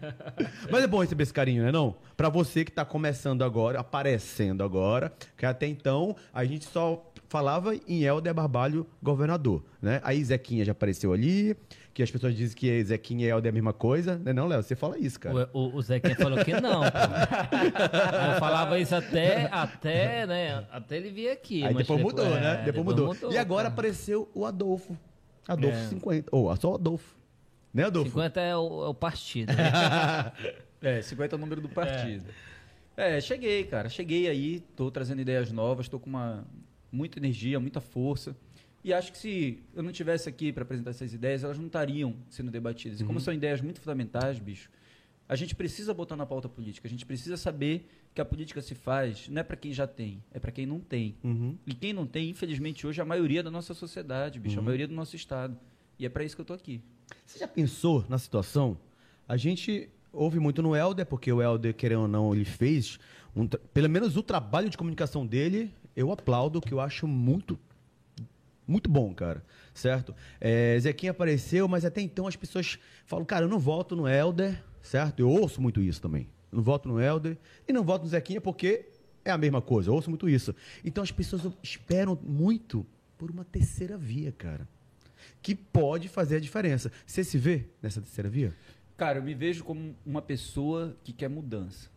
[laughs] Mas é bom receber esse carinho, né? Não? Pra você que tá começando agora, aparecendo agora, que até então a gente só falava em Helder Barbalho governador, né? Aí Zequinha já apareceu ali, que as pessoas dizem que Zequinha e Helder é a mesma coisa, né? Não, Léo, você fala isso, cara. O, o, o Zequinha falou que não. pô. Eu falava isso até, até, né? Até ele vir aqui. Aí mas depois mudou, é, né? Depois, mudou. E agora pô. apareceu o Adolfo. Adolfo É. 50. Ou só o Adolfo. Né, Adolfo? 50 é o, é o partido. né? [laughs] É, 50 é o número do partido. É. cheguei, cara. Cheguei aí, tô trazendo ideias novas, tô com uma muita energia, muita força. E acho que se eu não tivesse aqui para apresentar essas ideias, elas não estariam sendo debatidas. E como são ideias muito fundamentais, bicho, a gente precisa botar na pauta política. A gente precisa saber que a política se faz não é para quem já tem, é para quem não tem. Uhum. E quem não tem, infelizmente, hoje é a maioria da nossa sociedade, bicho, a maioria do nosso estado. E é para isso que eu tô aqui. Você já pensou na situação? A gente ouve muito no Helder, porque o Helder, querendo ou não, ele fez, um pelo menos o trabalho de comunicação dele, eu aplaudo, que eu acho muito, muito bom, cara. Certo? É, Zequinha apareceu, mas até então as pessoas falam, cara, eu não voto no Helder, certo? Eu ouço muito isso também. Eu não voto no Helder e não voto no Zequinha porque é a mesma coisa. Eu ouço muito isso. Então as pessoas esperam muito por uma terceira via, cara que pode fazer a diferença. Você se vê nessa terceira via? Cara, eu me vejo como uma pessoa que quer mudança.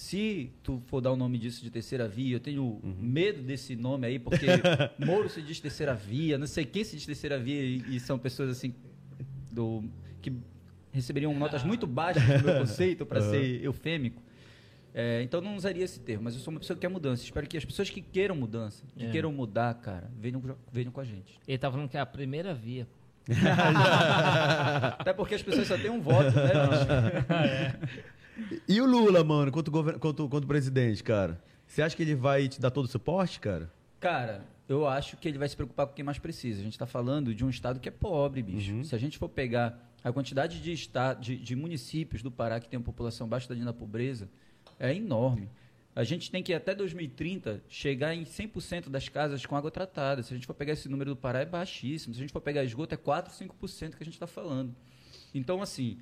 Se tu for dar o nome disso de terceira via, eu tenho medo desse nome aí, porque [laughs] Moro se diz terceira via, não sei quem se diz terceira via, e, e são pessoas assim do que receberiam notas muito baixas no meu [laughs] conceito, para ser eufêmico. É, então eu não usaria esse termo, mas eu sou uma pessoa que quer mudança. Espero que as pessoas que queiram mudança, que É. queiram mudar, cara, venham, venham com a gente. Ele tá falando que é a primeira via. [laughs] Até porque as pessoas só têm um voto, né? bicho? E o Lula, mano, quanto, govern... quanto, quanto presidente, cara? Você acha que ele vai te dar todo o suporte, cara? Cara, eu acho que ele vai se preocupar com quem mais precisa. A gente está falando de um estado que é pobre, bicho. Se a gente for pegar a quantidade de, esta- de, de municípios do Pará que tem uma população abaixo da linha da pobreza, é enorme. A gente tem que, até 2030, chegar em 100% das casas com água tratada. Se a gente for pegar esse número do Pará, é baixíssimo. Se a gente for pegar esgoto, é 4, 5% que a gente está falando. Então, assim,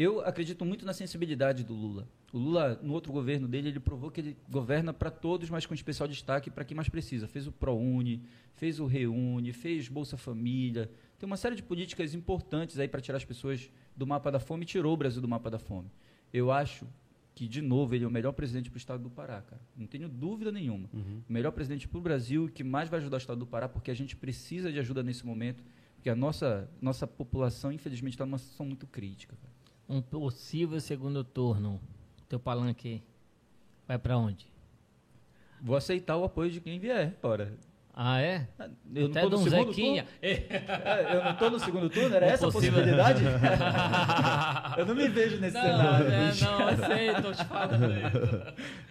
eu acredito muito na sensibilidade do Lula. O Lula, no outro governo dele, ele provou que ele governa para todos, mas com especial destaque para quem mais precisa. Fez o ProUni, fez o Reúne, fez Bolsa Família. Tem uma série de políticas importantes aí para tirar as pessoas do mapa da fome e tirou o Brasil do mapa da fome. Eu acho que, de novo, ele é o melhor presidente para o estado do Pará, cara. Não tenho dúvida nenhuma. O melhor presidente para o Brasil e que mais vai ajudar o estado do Pará, porque a gente precisa de ajuda nesse momento, porque a nossa, nossa população, infelizmente, está numa situação muito crítica. cara. Um possível segundo turno. Teu palanque vai pra onde? Vou aceitar o apoio de quem vier, ora. Ah, é? Eu Até não tô um no segundo Zequinha. turno? É, eu não estou no segundo turno? Era Um essa a possível- possibilidade? [laughs] eu não me vejo nesse Não, cenário. é, não, eu sei, tô te falando.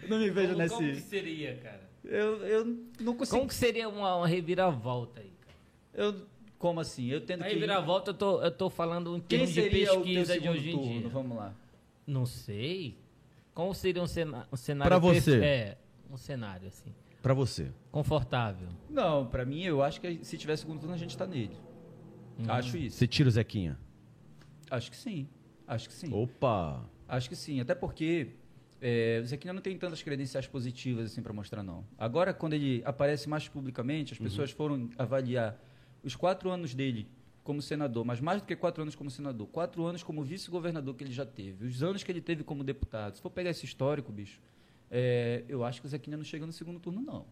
Eu não me vejo Como, como que nesse. seria, cara? Eu, eu não consigo. Como que seria uma, uma reviravolta aí? cara? Eu, como assim? Eu tendo A que. reviravolta eu tô, eu tô falando em Quem termos de seria o teu pesquisa de segundo hoje em turno? dia. Vamos lá. Não sei. Como seria um, cena, um cenário... Pra você. É, um cenário, assim, Pra você. confortável. Não, pra mim, eu acho que se tiver segundo turno, a gente tá nele. Hum. Acho isso. Você tira o Zequinha. Acho que sim. Acho que sim. Opa! Acho que sim, até porque é, o Zequinha não tem tantas credenciais positivas assim para mostrar, não. Agora, quando ele aparece mais publicamente, as pessoas foram avaliar os quatro anos dele como senador, mas mais do que quatro anos como senador, quatro anos como vice-governador que ele já teve, os anos que ele teve como deputado. Se for pegar esse histórico, bicho, é, eu acho que o Zequinha não chega no segundo turno, não.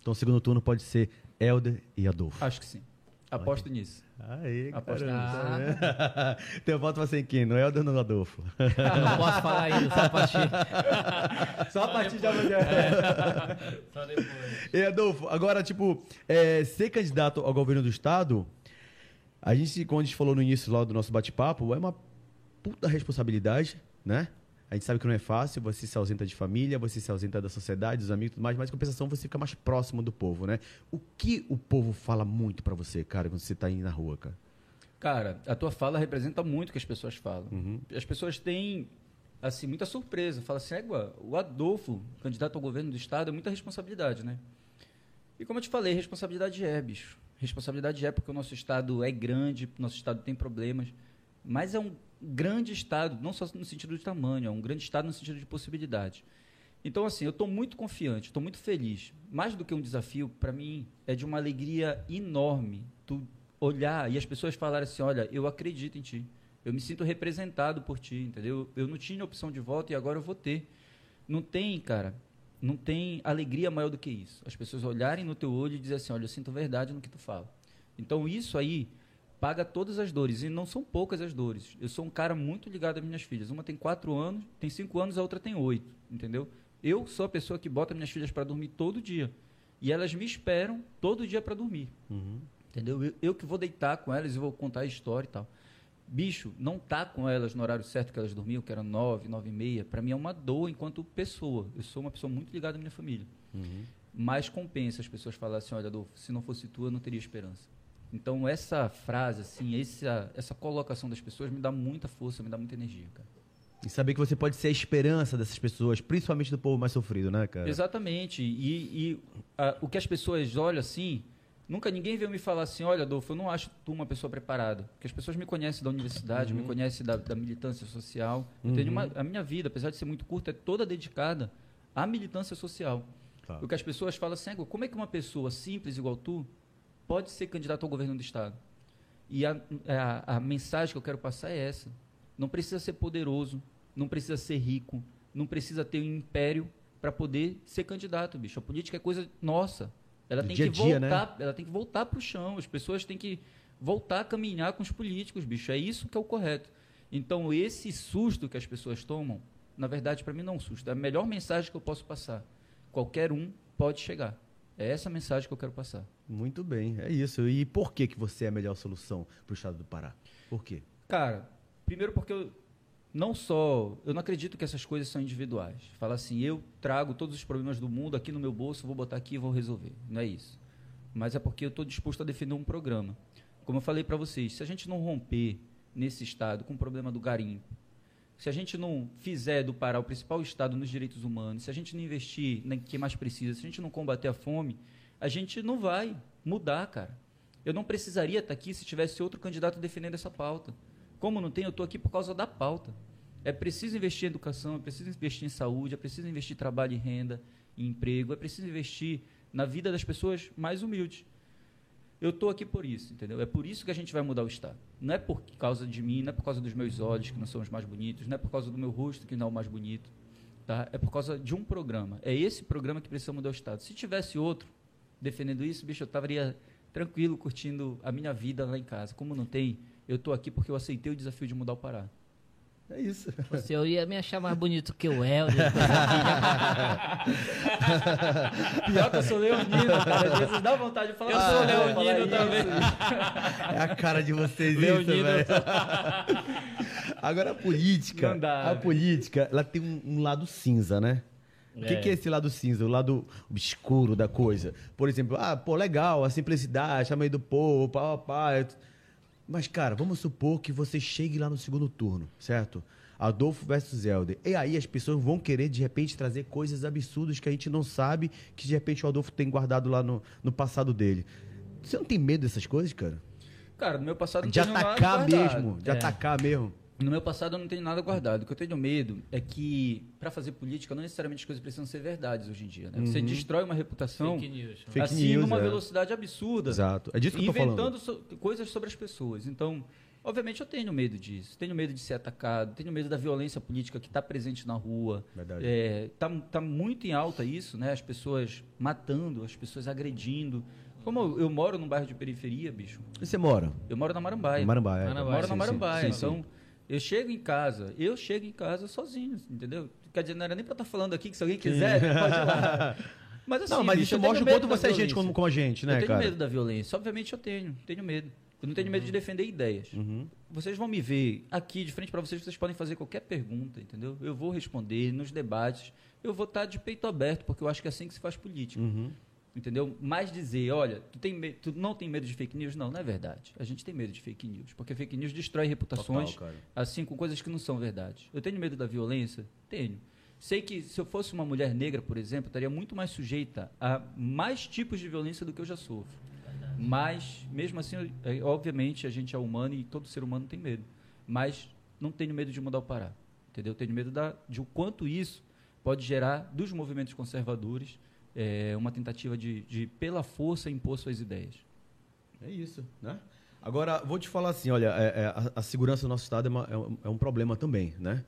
Então o segundo turno pode ser Helder e Adolfo. Acho que sim. Aposto nisso. Aí, Aposto caramba. Teu voto vai ser em quem? No Helder ou no Adolfo? Eu não posso falar isso, só a partir... [laughs] Só a partir de amanhã. Só depois. E Adolfo, agora, tipo, é, ser candidato ao governo do estado, a gente, como a gente falou no início lá do nosso bate-papo, é uma puta responsabilidade, né? A gente sabe que não é fácil, você se ausenta de família, você se ausenta da sociedade, dos amigos e tudo mais, mas em compensação você fica mais próximo do povo, né? O que o povo fala muito pra você, cara, quando você tá indo na rua, cara? Cara, a tua fala representa muito o que as pessoas falam. As pessoas têm, assim, muita surpresa. Fala assim, égua, o Adolfo, candidato ao governo do Estado, é muita responsabilidade, né? E como eu te falei, responsabilidade é, bicho. Responsabilidade é porque o nosso Estado é grande, o nosso Estado tem problemas, mas é um grande Estado, não só no sentido de tamanho, é um grande Estado no sentido de possibilidades. Então, assim, eu estou muito confiante, estou muito feliz. Mais do que um desafio, para mim, é de uma alegria enorme tu olhar e as pessoas falarem assim: olha, eu acredito em ti. Eu me sinto representado por ti, entendeu? Eu não tinha opção de voto e agora eu vou ter. Não tem, cara, não tem alegria maior do que isso. As pessoas olharem no teu olho e dizer assim: olha, eu sinto verdade no que tu fala. Então, isso aí paga todas as dores. E não são poucas as dores. Eu sou um cara muito ligado às minhas filhas. Uma tem quatro anos, tem cinco anos, a outra tem oito, entendeu? Eu sou a pessoa que bota minhas filhas para dormir todo dia. E elas me esperam todo dia para dormir. Entendeu? Eu, eu que vou deitar com elas e vou contar a história e tal. Bicho, não tá com elas no horário certo que elas dormiam, que era nove, nove e meia, para mim é uma dor enquanto pessoa. Eu sou uma pessoa muito ligada à minha família. Mas compensa as pessoas falarem assim, olha, Adolfo, se não fosse tu, eu não teria esperança. Então essa frase, assim, essa, essa colocação das pessoas me dá muita força, me dá muita energia, cara. E saber que você pode ser a esperança dessas pessoas, principalmente do povo mais sofrido, né, cara? Exatamente. E, e, a- o que as pessoas olham assim, nunca ninguém veio me falar assim, olha, Adolfo, eu não acho tu uma pessoa preparada. Porque as pessoas me conhecem da universidade, me conhecem da, da militância social. Tenho uma- a minha vida, apesar de ser muito curta, é toda dedicada à militância social. O que as pessoas falam assim, "Égua, como é que uma pessoa simples igual tu pode ser candidato ao governo do Estado? E a, a, a mensagem que eu quero passar é essa. Não precisa ser poderoso, não precisa ser rico, não precisa ter um império para poder ser candidato, bicho. A política é coisa nossa. Ela tem dia que dia, voltar, ela tem que voltar para o chão. As pessoas têm que voltar a caminhar com os políticos, bicho. É isso que é o correto. Então, esse susto que as pessoas tomam, na verdade, para mim não é um susto. É a melhor mensagem que eu posso passar. Qualquer um pode chegar. É essa a mensagem que eu quero passar. Muito bem, é isso. E por que, que você é a melhor solução para o estado do Pará? Por quê? Cara, primeiro porque eu não só. Eu não acredito que essas coisas são individuais. Fala assim, eu trago todos os problemas do mundo aqui no meu bolso, vou botar aqui e vou resolver. Não é isso. Mas é porque eu estou disposto a defender um programa. Como eu falei para vocês, se a gente não romper nesse estado com o problema do garimpo, se a gente não fizer do Pará o principal estado nos direitos humanos, se a gente não investir em quem mais precisa, se a gente não combater a fome, a gente não vai mudar, cara. Eu não precisaria estar aqui se tivesse outro candidato defendendo essa pauta. Como não tem, eu estou aqui por causa da pauta. É preciso investir em educação, é preciso investir em saúde, é preciso investir em trabalho e renda, em emprego, é preciso investir na vida das pessoas mais humildes. Eu estou aqui por isso, entendeu? É por isso que a gente vai mudar o Estado. Não é por causa de mim, não é por causa dos meus olhos, que não são os mais bonitos, não é por causa do meu rosto, que não é o mais bonito. Tá? É por causa de um programa. É esse programa que precisa mudar o Estado. Se tivesse outro defendendo isso, bicho, eu estaria tranquilo, curtindo a minha vida lá em casa. Como não tem, eu estou aqui porque eu aceitei o desafio de mudar o Pará. É isso. Você eu ia me achar mais bonito que o Helder. [laughs] Pior que eu sou leonino, cara. Às vezes dá vontade de falar. Eu "Ah, sou falar leonino isso". também. É a cara de vocês isso, Leonino. velho. [laughs] Agora a política, dá, a velho. política, ela tem um, um lado cinza, né? O que, É. que é esse lado cinza? O lado obscuro da coisa. Por exemplo, ah, pô, legal, a simplicidade, chama aí do povo, pá, pá, pá. Mas, cara, vamos supor que você chegue lá no segundo turno, certo? Adolfo versus Helder. E aí as pessoas vão querer, de repente, trazer coisas absurdas que a gente não sabe que, de repente, o Adolfo tem guardado lá no, no passado dele. Você não tem medo dessas coisas, cara? Cara, no meu passado não De nada atacar guardado. mesmo, de É. atacar mesmo. No meu passado eu não tenho nada guardado. O que eu tenho medo é que, para fazer política, não necessariamente as coisas precisam ser verdades hoje em dia. né? Você destrói uma reputação Fake news. Fake assim news, numa é. velocidade absurda. Exato. É disso que eu tô falando. inventando so- coisas sobre as pessoas. Então, obviamente, eu tenho medo disso. Tenho medo de ser atacado, tenho medo da violência política que está presente na rua. Verdade. É, tá, tá muito em alta isso, né? As pessoas matando, as pessoas agredindo. Como eu, eu moro num bairro de periferia, bicho. E você mora? Eu moro na Marambaia. Marambaia. Marambaia, Eu moro Sim, na Marambaia. sim, sim. então, eu chego em casa, eu chego em casa sozinho, entendeu? Quer dizer, não era nem pra estar falando aqui, que se alguém quiser, pode ir lá. [laughs] Mas assim, não, mas bicho, isso mostra o quanto você é gente como, como a gente, né, eu tenho cara? medo da violência. Obviamente eu tenho, tenho medo. Eu não tenho medo de defender ideias. Uhum. vocês vão me ver aqui de frente para vocês, vocês podem fazer qualquer pergunta, entendeu? Eu vou responder nos debates, eu vou estar de peito aberto, porque eu acho que é assim que se faz política. Uhum. Entendeu? Mas dizer, olha, tu, tem tu não tem medo de fake news? Não, não é verdade. A gente tem medo de fake news, porque fake news destrói reputações, Total, assim, com coisas que não são verdade. Eu tenho medo da violência? Tenho. Sei que se eu fosse uma mulher negra, por exemplo, eu estaria muito mais sujeita a mais tipos de violência do que eu já sofro. Mas, mesmo assim, eu- é, obviamente, a gente é humano e todo ser humano tem medo. Mas não tenho medo de mudar o Pará. Entendeu? Tenho medo da, de o quanto isso pode gerar dos movimentos conservadores é, uma tentativa de, de, pela força, impor suas ideias. É isso, né? Agora, vou te falar assim, olha, é- é, a, a segurança do nosso estado é, uma- é um, é um problema também, né?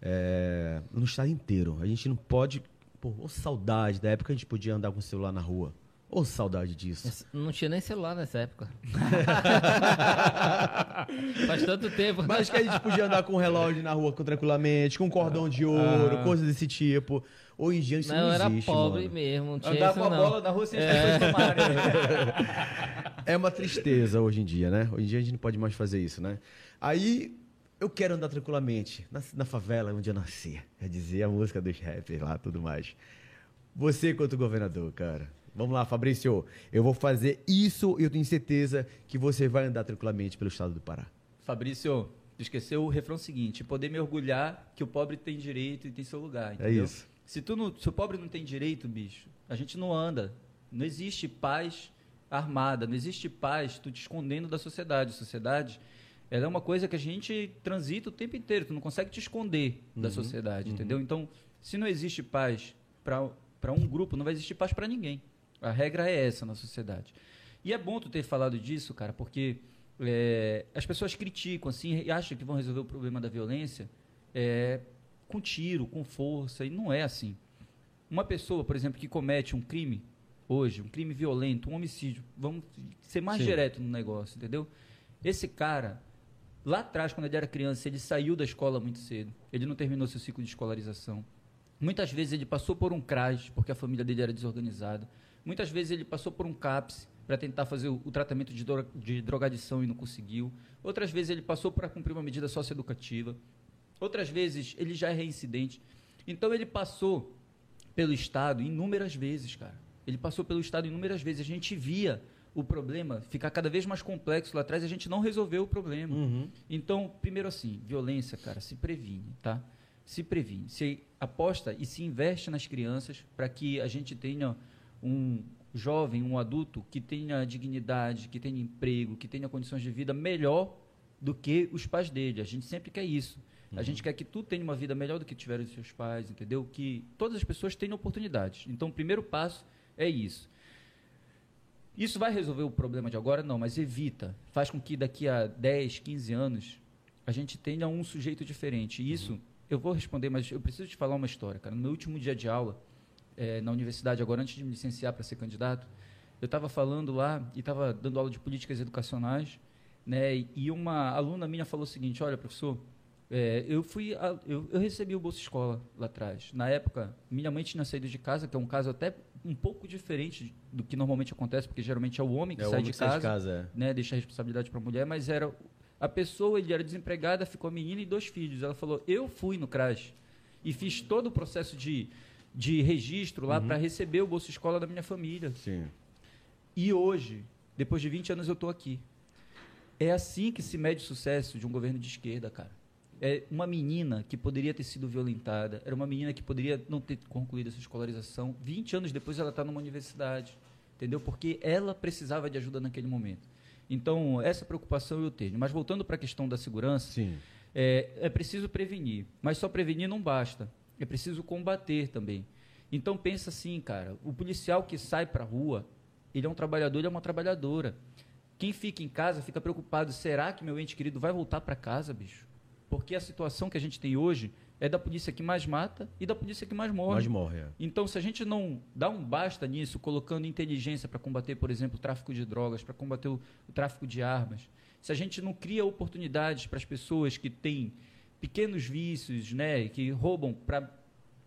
É, no estado inteiro. A gente não pode... Pô, ô saudade da época que a gente podia andar com o celular na rua. Ô saudade disso. Não tinha nem celular nessa época. [laughs] Faz tanto tempo. Mas que a gente podia andar com um relógio na rua com- tranquilamente, com um cordão de ouro, Ah. coisas desse tipo. Hoje em dia isso não, não, era existe, pobre mano. mesmo, não tinha Andar isso com a não. bola na rua sem as pessoas tomarem. [laughs] É uma tristeza hoje em dia, né? Hoje em dia a gente não pode mais fazer isso, né? Aí eu quero andar tranquilamente na, na favela onde eu nasci. Já dizia a música dos rappers lá tudo mais. Você quanto governador, cara. Vamos lá, Fabrício. Eu vou fazer isso e eu tenho certeza que você vai andar tranquilamente pelo estado do Pará. Fabrício, tu esqueceu o refrão seguinte: poder me orgulhar que o pobre tem direito e tem seu lugar. É Entendeu? isso. Se, tu não, se o pobre não tem direito, bicho, a gente não anda. Não existe paz armada, não existe paz tu te escondendo da sociedade. A sociedade ela é uma coisa que a gente transita o tempo inteiro, tu não consegue te esconder da sociedade, entendeu? Então, se não existe paz para um grupo, não vai existir paz para ninguém. A regra é essa na sociedade. E é bom tu ter falado disso, cara, porque é, as pessoas criticam assim e acham que vão resolver o problema da violência é, com tiro, com força, e não é assim. Uma pessoa, por exemplo, que comete um crime hoje, um crime violento, um homicídio, vamos ser mais Sim. direto no negócio, entendeu? Esse cara, lá atrás, quando ele era criança, ele saiu da escola muito cedo, ele não terminou seu ciclo de escolarização. Muitas vezes ele passou por um CRAS, porque a família dele era desorganizada. Muitas vezes ele passou por um CAPS para tentar fazer o, o tratamento de, dro- de drogadição e não conseguiu. Outras vezes ele passou para cumprir uma medida socioeducativa. Outras vezes ele já é reincidente. Então ele passou pelo Estado inúmeras vezes, cara. Ele passou pelo Estado inúmeras vezes. A gente via o problema ficar cada vez mais complexo lá atrás e a gente não resolveu o problema. Então, primeiro assim, violência, cara, se previne, tá? Se previne. Se aposta e se investe nas crianças para que a gente tenha um jovem, um adulto que tenha dignidade, que tenha emprego, que tenha condições de vida melhor do que os pais dele. A gente sempre quer isso. A gente quer que tu tenha uma vida melhor do que tiveram os seus pais, entendeu? Que todas as pessoas tenham oportunidades. Então, o primeiro passo é isso. Isso vai resolver o problema de agora? Não, mas evita. Faz com que daqui a 10, 15 anos a gente tenha um sujeito diferente. E isso, eu vou responder, mas eu preciso te falar uma história, cara. No meu último dia de aula, eh, na universidade, agora antes de me licenciar para ser candidato, eu estava falando lá e estava dando aula de políticas educacionais, né? E uma aluna minha falou o seguinte: Olha, professor, eh, eu fui, a- eu, eu recebi o bolsa escola lá atrás. Na época, minha mãe tinha saído de casa, que é um caso até um pouco diferente do que normalmente acontece, porque geralmente é o homem que É o sai homem de que sai casa, de casa, né, deixa a responsabilidade para a mulher, mas era a pessoa, ele era desempregada, ficou a menina e dois filhos. Ela falou: "Eu fui no CRAS e fiz todo o processo de de registro lá para receber o bolsa escola da minha família. é. Sim. E hoje, depois de 20 anos, eu estou aqui. É assim que se mede o sucesso de um governo de esquerda, cara. É uma menina que poderia ter sido violentada, era uma menina que poderia não ter concluído essa escolarização. 20 anos depois ela está numa universidade, entendeu? Porque ela precisava de ajuda naquele momento. Então, essa preocupação eu tenho. Mas voltando para a questão da segurança, é, é preciso prevenir, mas só prevenir não basta. É preciso combater também. Então pensa assim, cara, o policial que sai para a rua, ele é um trabalhador, ele é uma trabalhadora. Quem fica em casa fica preocupado, será que meu ente querido vai voltar para casa, bicho? Porque a situação que a gente tem hoje é da polícia que mais mata e da polícia que mais morre. Mas morre. é. Então, se a gente não dá um basta nisso, colocando inteligência para combater, por exemplo, o tráfico de drogas, para combater o, o tráfico de armas, se a gente não cria oportunidades para as pessoas que têm pequenos vícios, né, que roubam para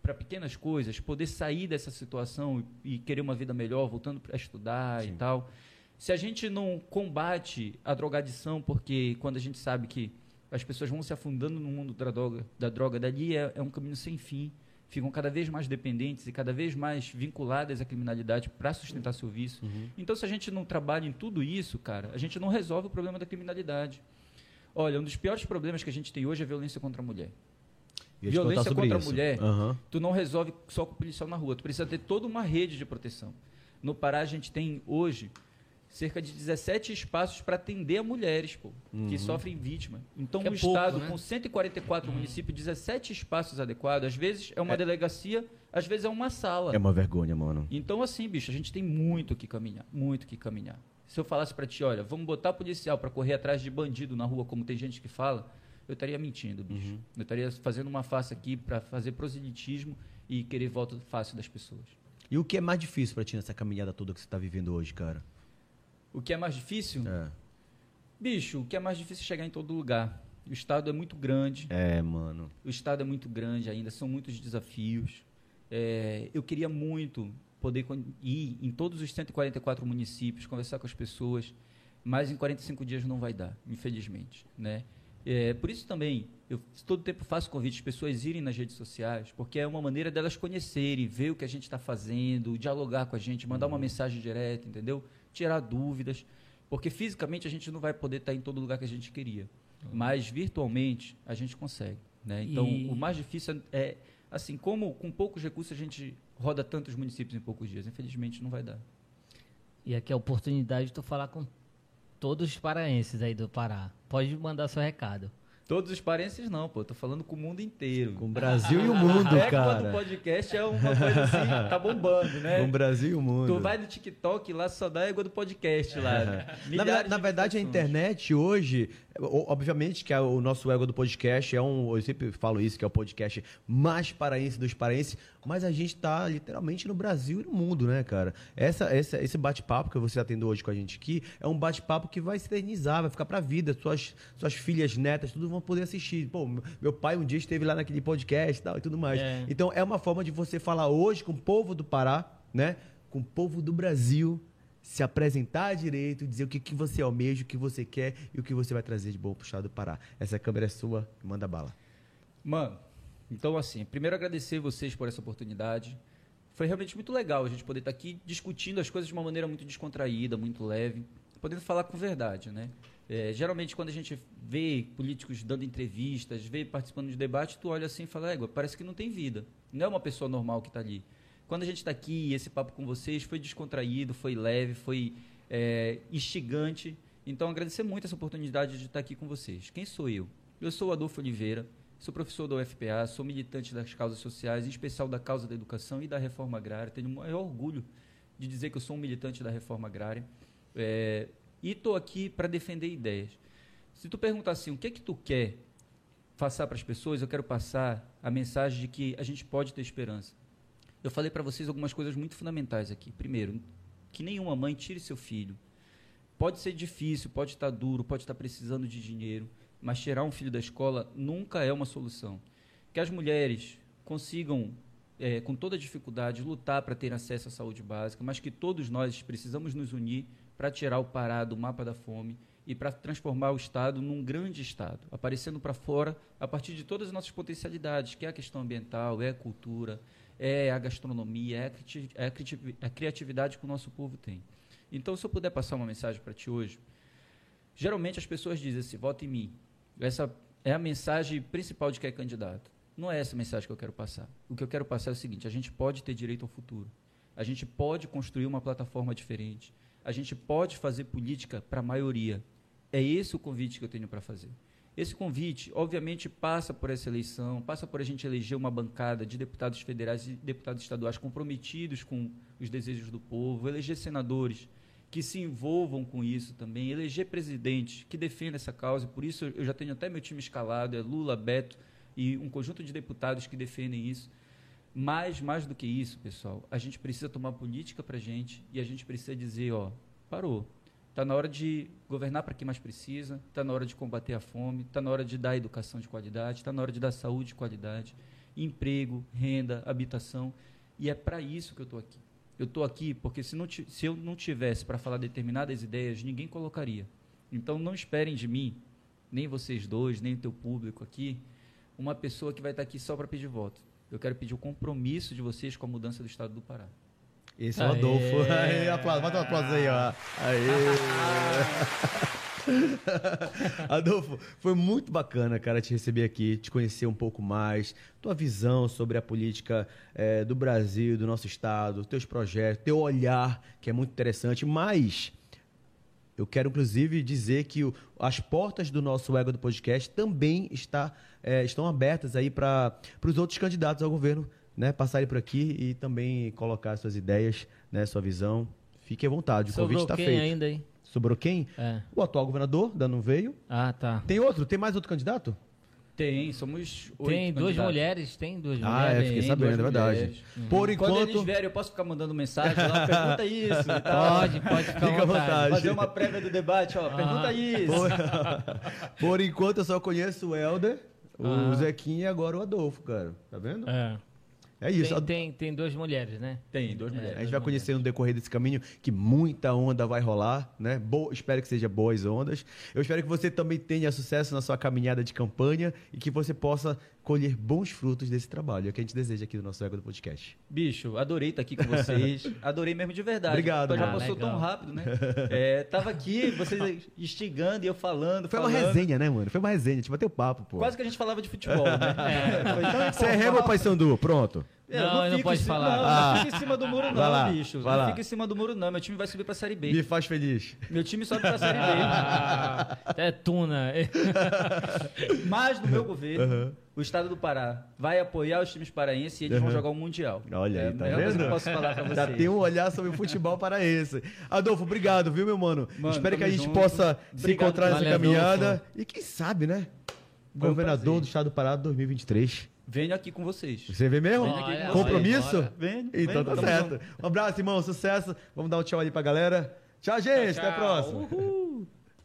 para pequenas coisas, poder sair dessa situação e, e querer uma vida melhor, voltando a estudar e tal. Se a gente não combate a drogadição, porque quando a gente sabe que as pessoas vão se afundando no mundo da droga, da droga dali é, é um caminho sem fim, ficam cada vez mais dependentes e cada vez mais vinculadas à criminalidade para sustentar seu vício. Uhum. Então, se a gente não trabalha em tudo isso, cara, a gente não resolve o problema da criminalidade. Olha, um dos piores problemas que a gente tem hoje é a violência contra a mulher. Violência contra a isso. mulher. Aham. Tu não resolve só com o policial na rua, tu precisa ter toda uma rede de proteção. No Pará, a gente tem hoje cerca de 17 espaços para atender a mulheres pô, que sofrem vítima. Então, Que é um pouco, estado né? com 144 municípios, 17 espaços adequados, às vezes é uma É. delegacia, às vezes é uma sala. É uma vergonha, mano. Então, assim, bicho, a gente tem muito que caminhar, muito que caminhar. Se eu falasse pra ti, olha, vamos botar policial pra correr atrás de bandido na rua, como tem gente que fala, eu estaria mentindo, bicho. Eu estaria fazendo uma face aqui pra fazer proselitismo e querer volta fácil das pessoas. E o que é mais difícil pra ti nessa caminhada toda que você tá vivendo hoje, cara? O que é mais difícil? É, Bicho, o que é mais difícil é chegar em todo lugar. O estado é muito grande, é mano. o estado é muito grande ainda, são muitos desafios. É, eu queria muito poder ir em todos os 144 municípios, conversar com as pessoas, mas em 45 dias não vai dar, infelizmente, né? É, por isso também, eu todo tempo faço convite às pessoas irem nas redes sociais, porque é uma maneira delas conhecerem, ver o que a gente está fazendo, dialogar com a gente, mandar uma mensagem direta, entendeu? Tirar dúvidas, porque fisicamente a gente não vai poder estar em todo lugar que a gente queria, mas virtualmente a gente consegue, né? Então, E- o mais difícil é, assim, como com poucos recursos a gente roda tantos municípios em poucos dias, infelizmente não vai dar. E aqui é a oportunidade de tu falar com todos os paraenses aí do Pará. Pode mandar seu recado. Todos os parenses não, pô, tô falando com o mundo inteiro. Com o Brasil e o [laughs] mundo, Até quando o cara. podcast é uma coisa assim, tá bombando, né? Com o Brasil e o mundo. Tu vai no TikTok lá só dá égua do podcast lá. né? [laughs] Na, na de verdade, a internet hoje, obviamente que é o nosso ego do podcast é um, eu sempre falo isso, que é o podcast mais paraense dos paraenses, mas a gente tá literalmente no Brasil e no mundo, né, cara? Essa, essa- esse bate-papo que você está tendo hoje com a gente aqui é um bate-papo que vai se eternizar, vai ficar pra vida. Suas, suas filhas, netas, tudo vão poder assistir. Pô, meu- pai um dia esteve lá naquele podcast e tal e tudo mais. É. Então é uma forma de você falar hoje com o povo do Pará, né? Com o povo do Brasil, se apresentar direito, dizer o que, que você almeja, o que você quer e o que você vai trazer de bom pro estado do Pará. Essa câmera é sua, manda bala. Mano, então assim, primeiro agradecer vocês por essa oportunidade. Foi realmente muito legal a gente poder estar aqui discutindo as coisas de uma maneira muito descontraída, muito leve, podendo falar com verdade, né? É, geralmente quando a gente vê políticos dando entrevistas, vê participando de debate, tu olha assim e fala, égua, parece que não tem vida. Não é uma pessoa normal que está ali. Quando a gente está aqui, esse papo com vocês foi descontraído, foi leve, foi é, instigante. Então, agradecer muito essa oportunidade de estar aqui com vocês. Quem sou eu? Eu sou o Adolfo Oliveira, sou professor da UFPA, sou militante das causas sociais, em especial da causa da educação e da reforma agrária. Tenho o maior orgulho de dizer que eu sou um militante da reforma agrária. É, e estou aqui para defender ideias. Se tu perguntar assim, o que é que tu quer passar para as pessoas, eu quero passar a mensagem de que a gente pode ter esperança. Eu falei para vocês algumas coisas muito fundamentais aqui. Primeiro, que nenhuma mãe tire seu filho. Pode ser difícil, pode estar duro, pode estar precisando de dinheiro, mas tirar um filho da escola nunca é uma solução. Que as mulheres consigam, eh, com toda dificuldade, lutar para ter acesso à saúde básica, mas que todos nós precisamos nos unir para tirar o Pará do mapa da fome e para transformar o Estado num grande Estado, aparecendo para fora a partir de todas as nossas potencialidades, que é a questão ambiental, é a cultura, é a gastronomia, é a, é a criati- a criatividade que o nosso povo tem. Então, se eu puder passar uma mensagem para ti hoje, geralmente as pessoas dizem assim, vota em mim. Essa é a mensagem principal de quem é candidato. Não é essa a mensagem que eu quero passar. O que eu quero passar é o seguinte, a gente pode ter direito ao futuro. A gente pode construir uma plataforma diferente. A gente pode fazer política para a maioria. É esse o convite que eu tenho para fazer. Esse convite, obviamente, passa por essa eleição, passa por a gente eleger uma bancada de deputados federais e deputados estaduais comprometidos com os desejos do povo, eleger senadores que se envolvam com isso também, eleger presidentes que defendam essa causa. Por isso, eu já tenho até meu time escalado: é Lula, Beto e um conjunto de deputados que defendem isso. Mas, mais do que isso, pessoal, a gente precisa tomar política para a gente e a gente precisa dizer: ó, parou. Está na hora de governar para quem mais precisa, está na hora de combater a fome, está na hora de dar educação de qualidade, está na hora de dar saúde de qualidade, emprego, renda, habitação. E é para isso que eu estou aqui. Eu estou aqui porque se, não, se eu não tivesse para falar determinadas ideias, ninguém colocaria. Então não esperem de mim, nem vocês dois, nem o teu público aqui, uma pessoa que vai estar aqui só para pedir voto. Eu quero pedir o compromisso de vocês com a mudança do estado do Pará. Esse é o Adolfo. Aê, aplauso. Bota um aplauso aí, ó. Aê. [laughs] Adolfo, foi muito bacana, cara, te receber aqui, te conhecer um pouco mais, tua visão sobre a política é, do Brasil, do nosso estado, teus projetos, teu olhar, que é muito interessante, mas eu quero, inclusive, dizer que o, as portas do nosso Ego do Podcast também está, é, estão abertas aí para os outros candidatos ao governo né, passarem por aqui e também colocar suas ideias, né, sua visão. Fique à vontade, o Sobrou convite está feito. ainda, hein? Sobrou quem? É. O atual governador, da não veio. Ah, tá. Tem outro? Tem mais outro candidato? Tem, somos Tem duas candidatos. mulheres, tem duas Ah, é, mulheres. fiquei Tem sabendo, é verdade. Uhum. Por Quando eles enquanto. vierem, eu posso ficar mandando mensagem lá, [laughs] pergunta isso. Pode, pode ficar Fica à vontade. vontade. Fazer uma prévia do debate, ó. Pergunta Ah. isso. Por... [laughs] Por enquanto eu só conheço o Helder, o Ah. Zequinha e agora o Adolfo, cara. Tá vendo? É. É isso. Tem, tem, tem duas mulheres, né? Tem, duas É. mulheres. A gente vai conhecer no decorrer desse caminho que muita onda vai rolar, né? Bo... Espero que seja boas ondas. Eu espero que você também tenha sucesso na sua caminhada de campanha e que você possa colher bons frutos desse trabalho. É o que a gente deseja aqui no nosso Ego do Podcast. Bicho, adorei estar aqui com [laughs] vocês. adorei mesmo de verdade. Obrigado, Já mano. passou Ah, legal. tão rápido, né? [laughs] É, tava aqui, vocês instigando e eu falando. Foi uma falando. resenha, né, mano? Foi uma resenha, a gente bateu papo, pô. Quase que a gente falava de futebol, né? [laughs] Foi tão Você é remo ou Paysandu? Pronto. Eu Não, eu não fico pode falar. Não, Ah. não fica em cima do muro, não, Vai lá, bicho. vai não lá. fica em cima do muro, não. Meu time vai subir pra Série B. Me faz feliz. Meu time sobe pra Série B. [laughs] Ah, é tuna. [laughs] Mas no meu governo, o estado do Pará vai apoiar os times paraenses e eles vão Uhum. jogar o Mundial. Olha aí, é tá a melhor coisa vendo? que eu posso falar pra vocês. Já tem um olhar sobre o futebol para esse. Adolfo, obrigado, viu, meu mano? Mano, Espero que a gente junto. possa se Obrigado, encontrar nessa valeu, caminhada. Adolfo. E quem sabe, né? Foi um Governador prazer. do Estado do Pará 2023. Venho aqui com vocês. Você vê mesmo? Vem aqui com Compromisso? vocês, Venho. Então venho, tá certo. junto. Um abraço, irmão. Sucesso. Vamos dar um tchau ali pra galera. Tchau, gente. Até a Tchau. próxima. Uhul.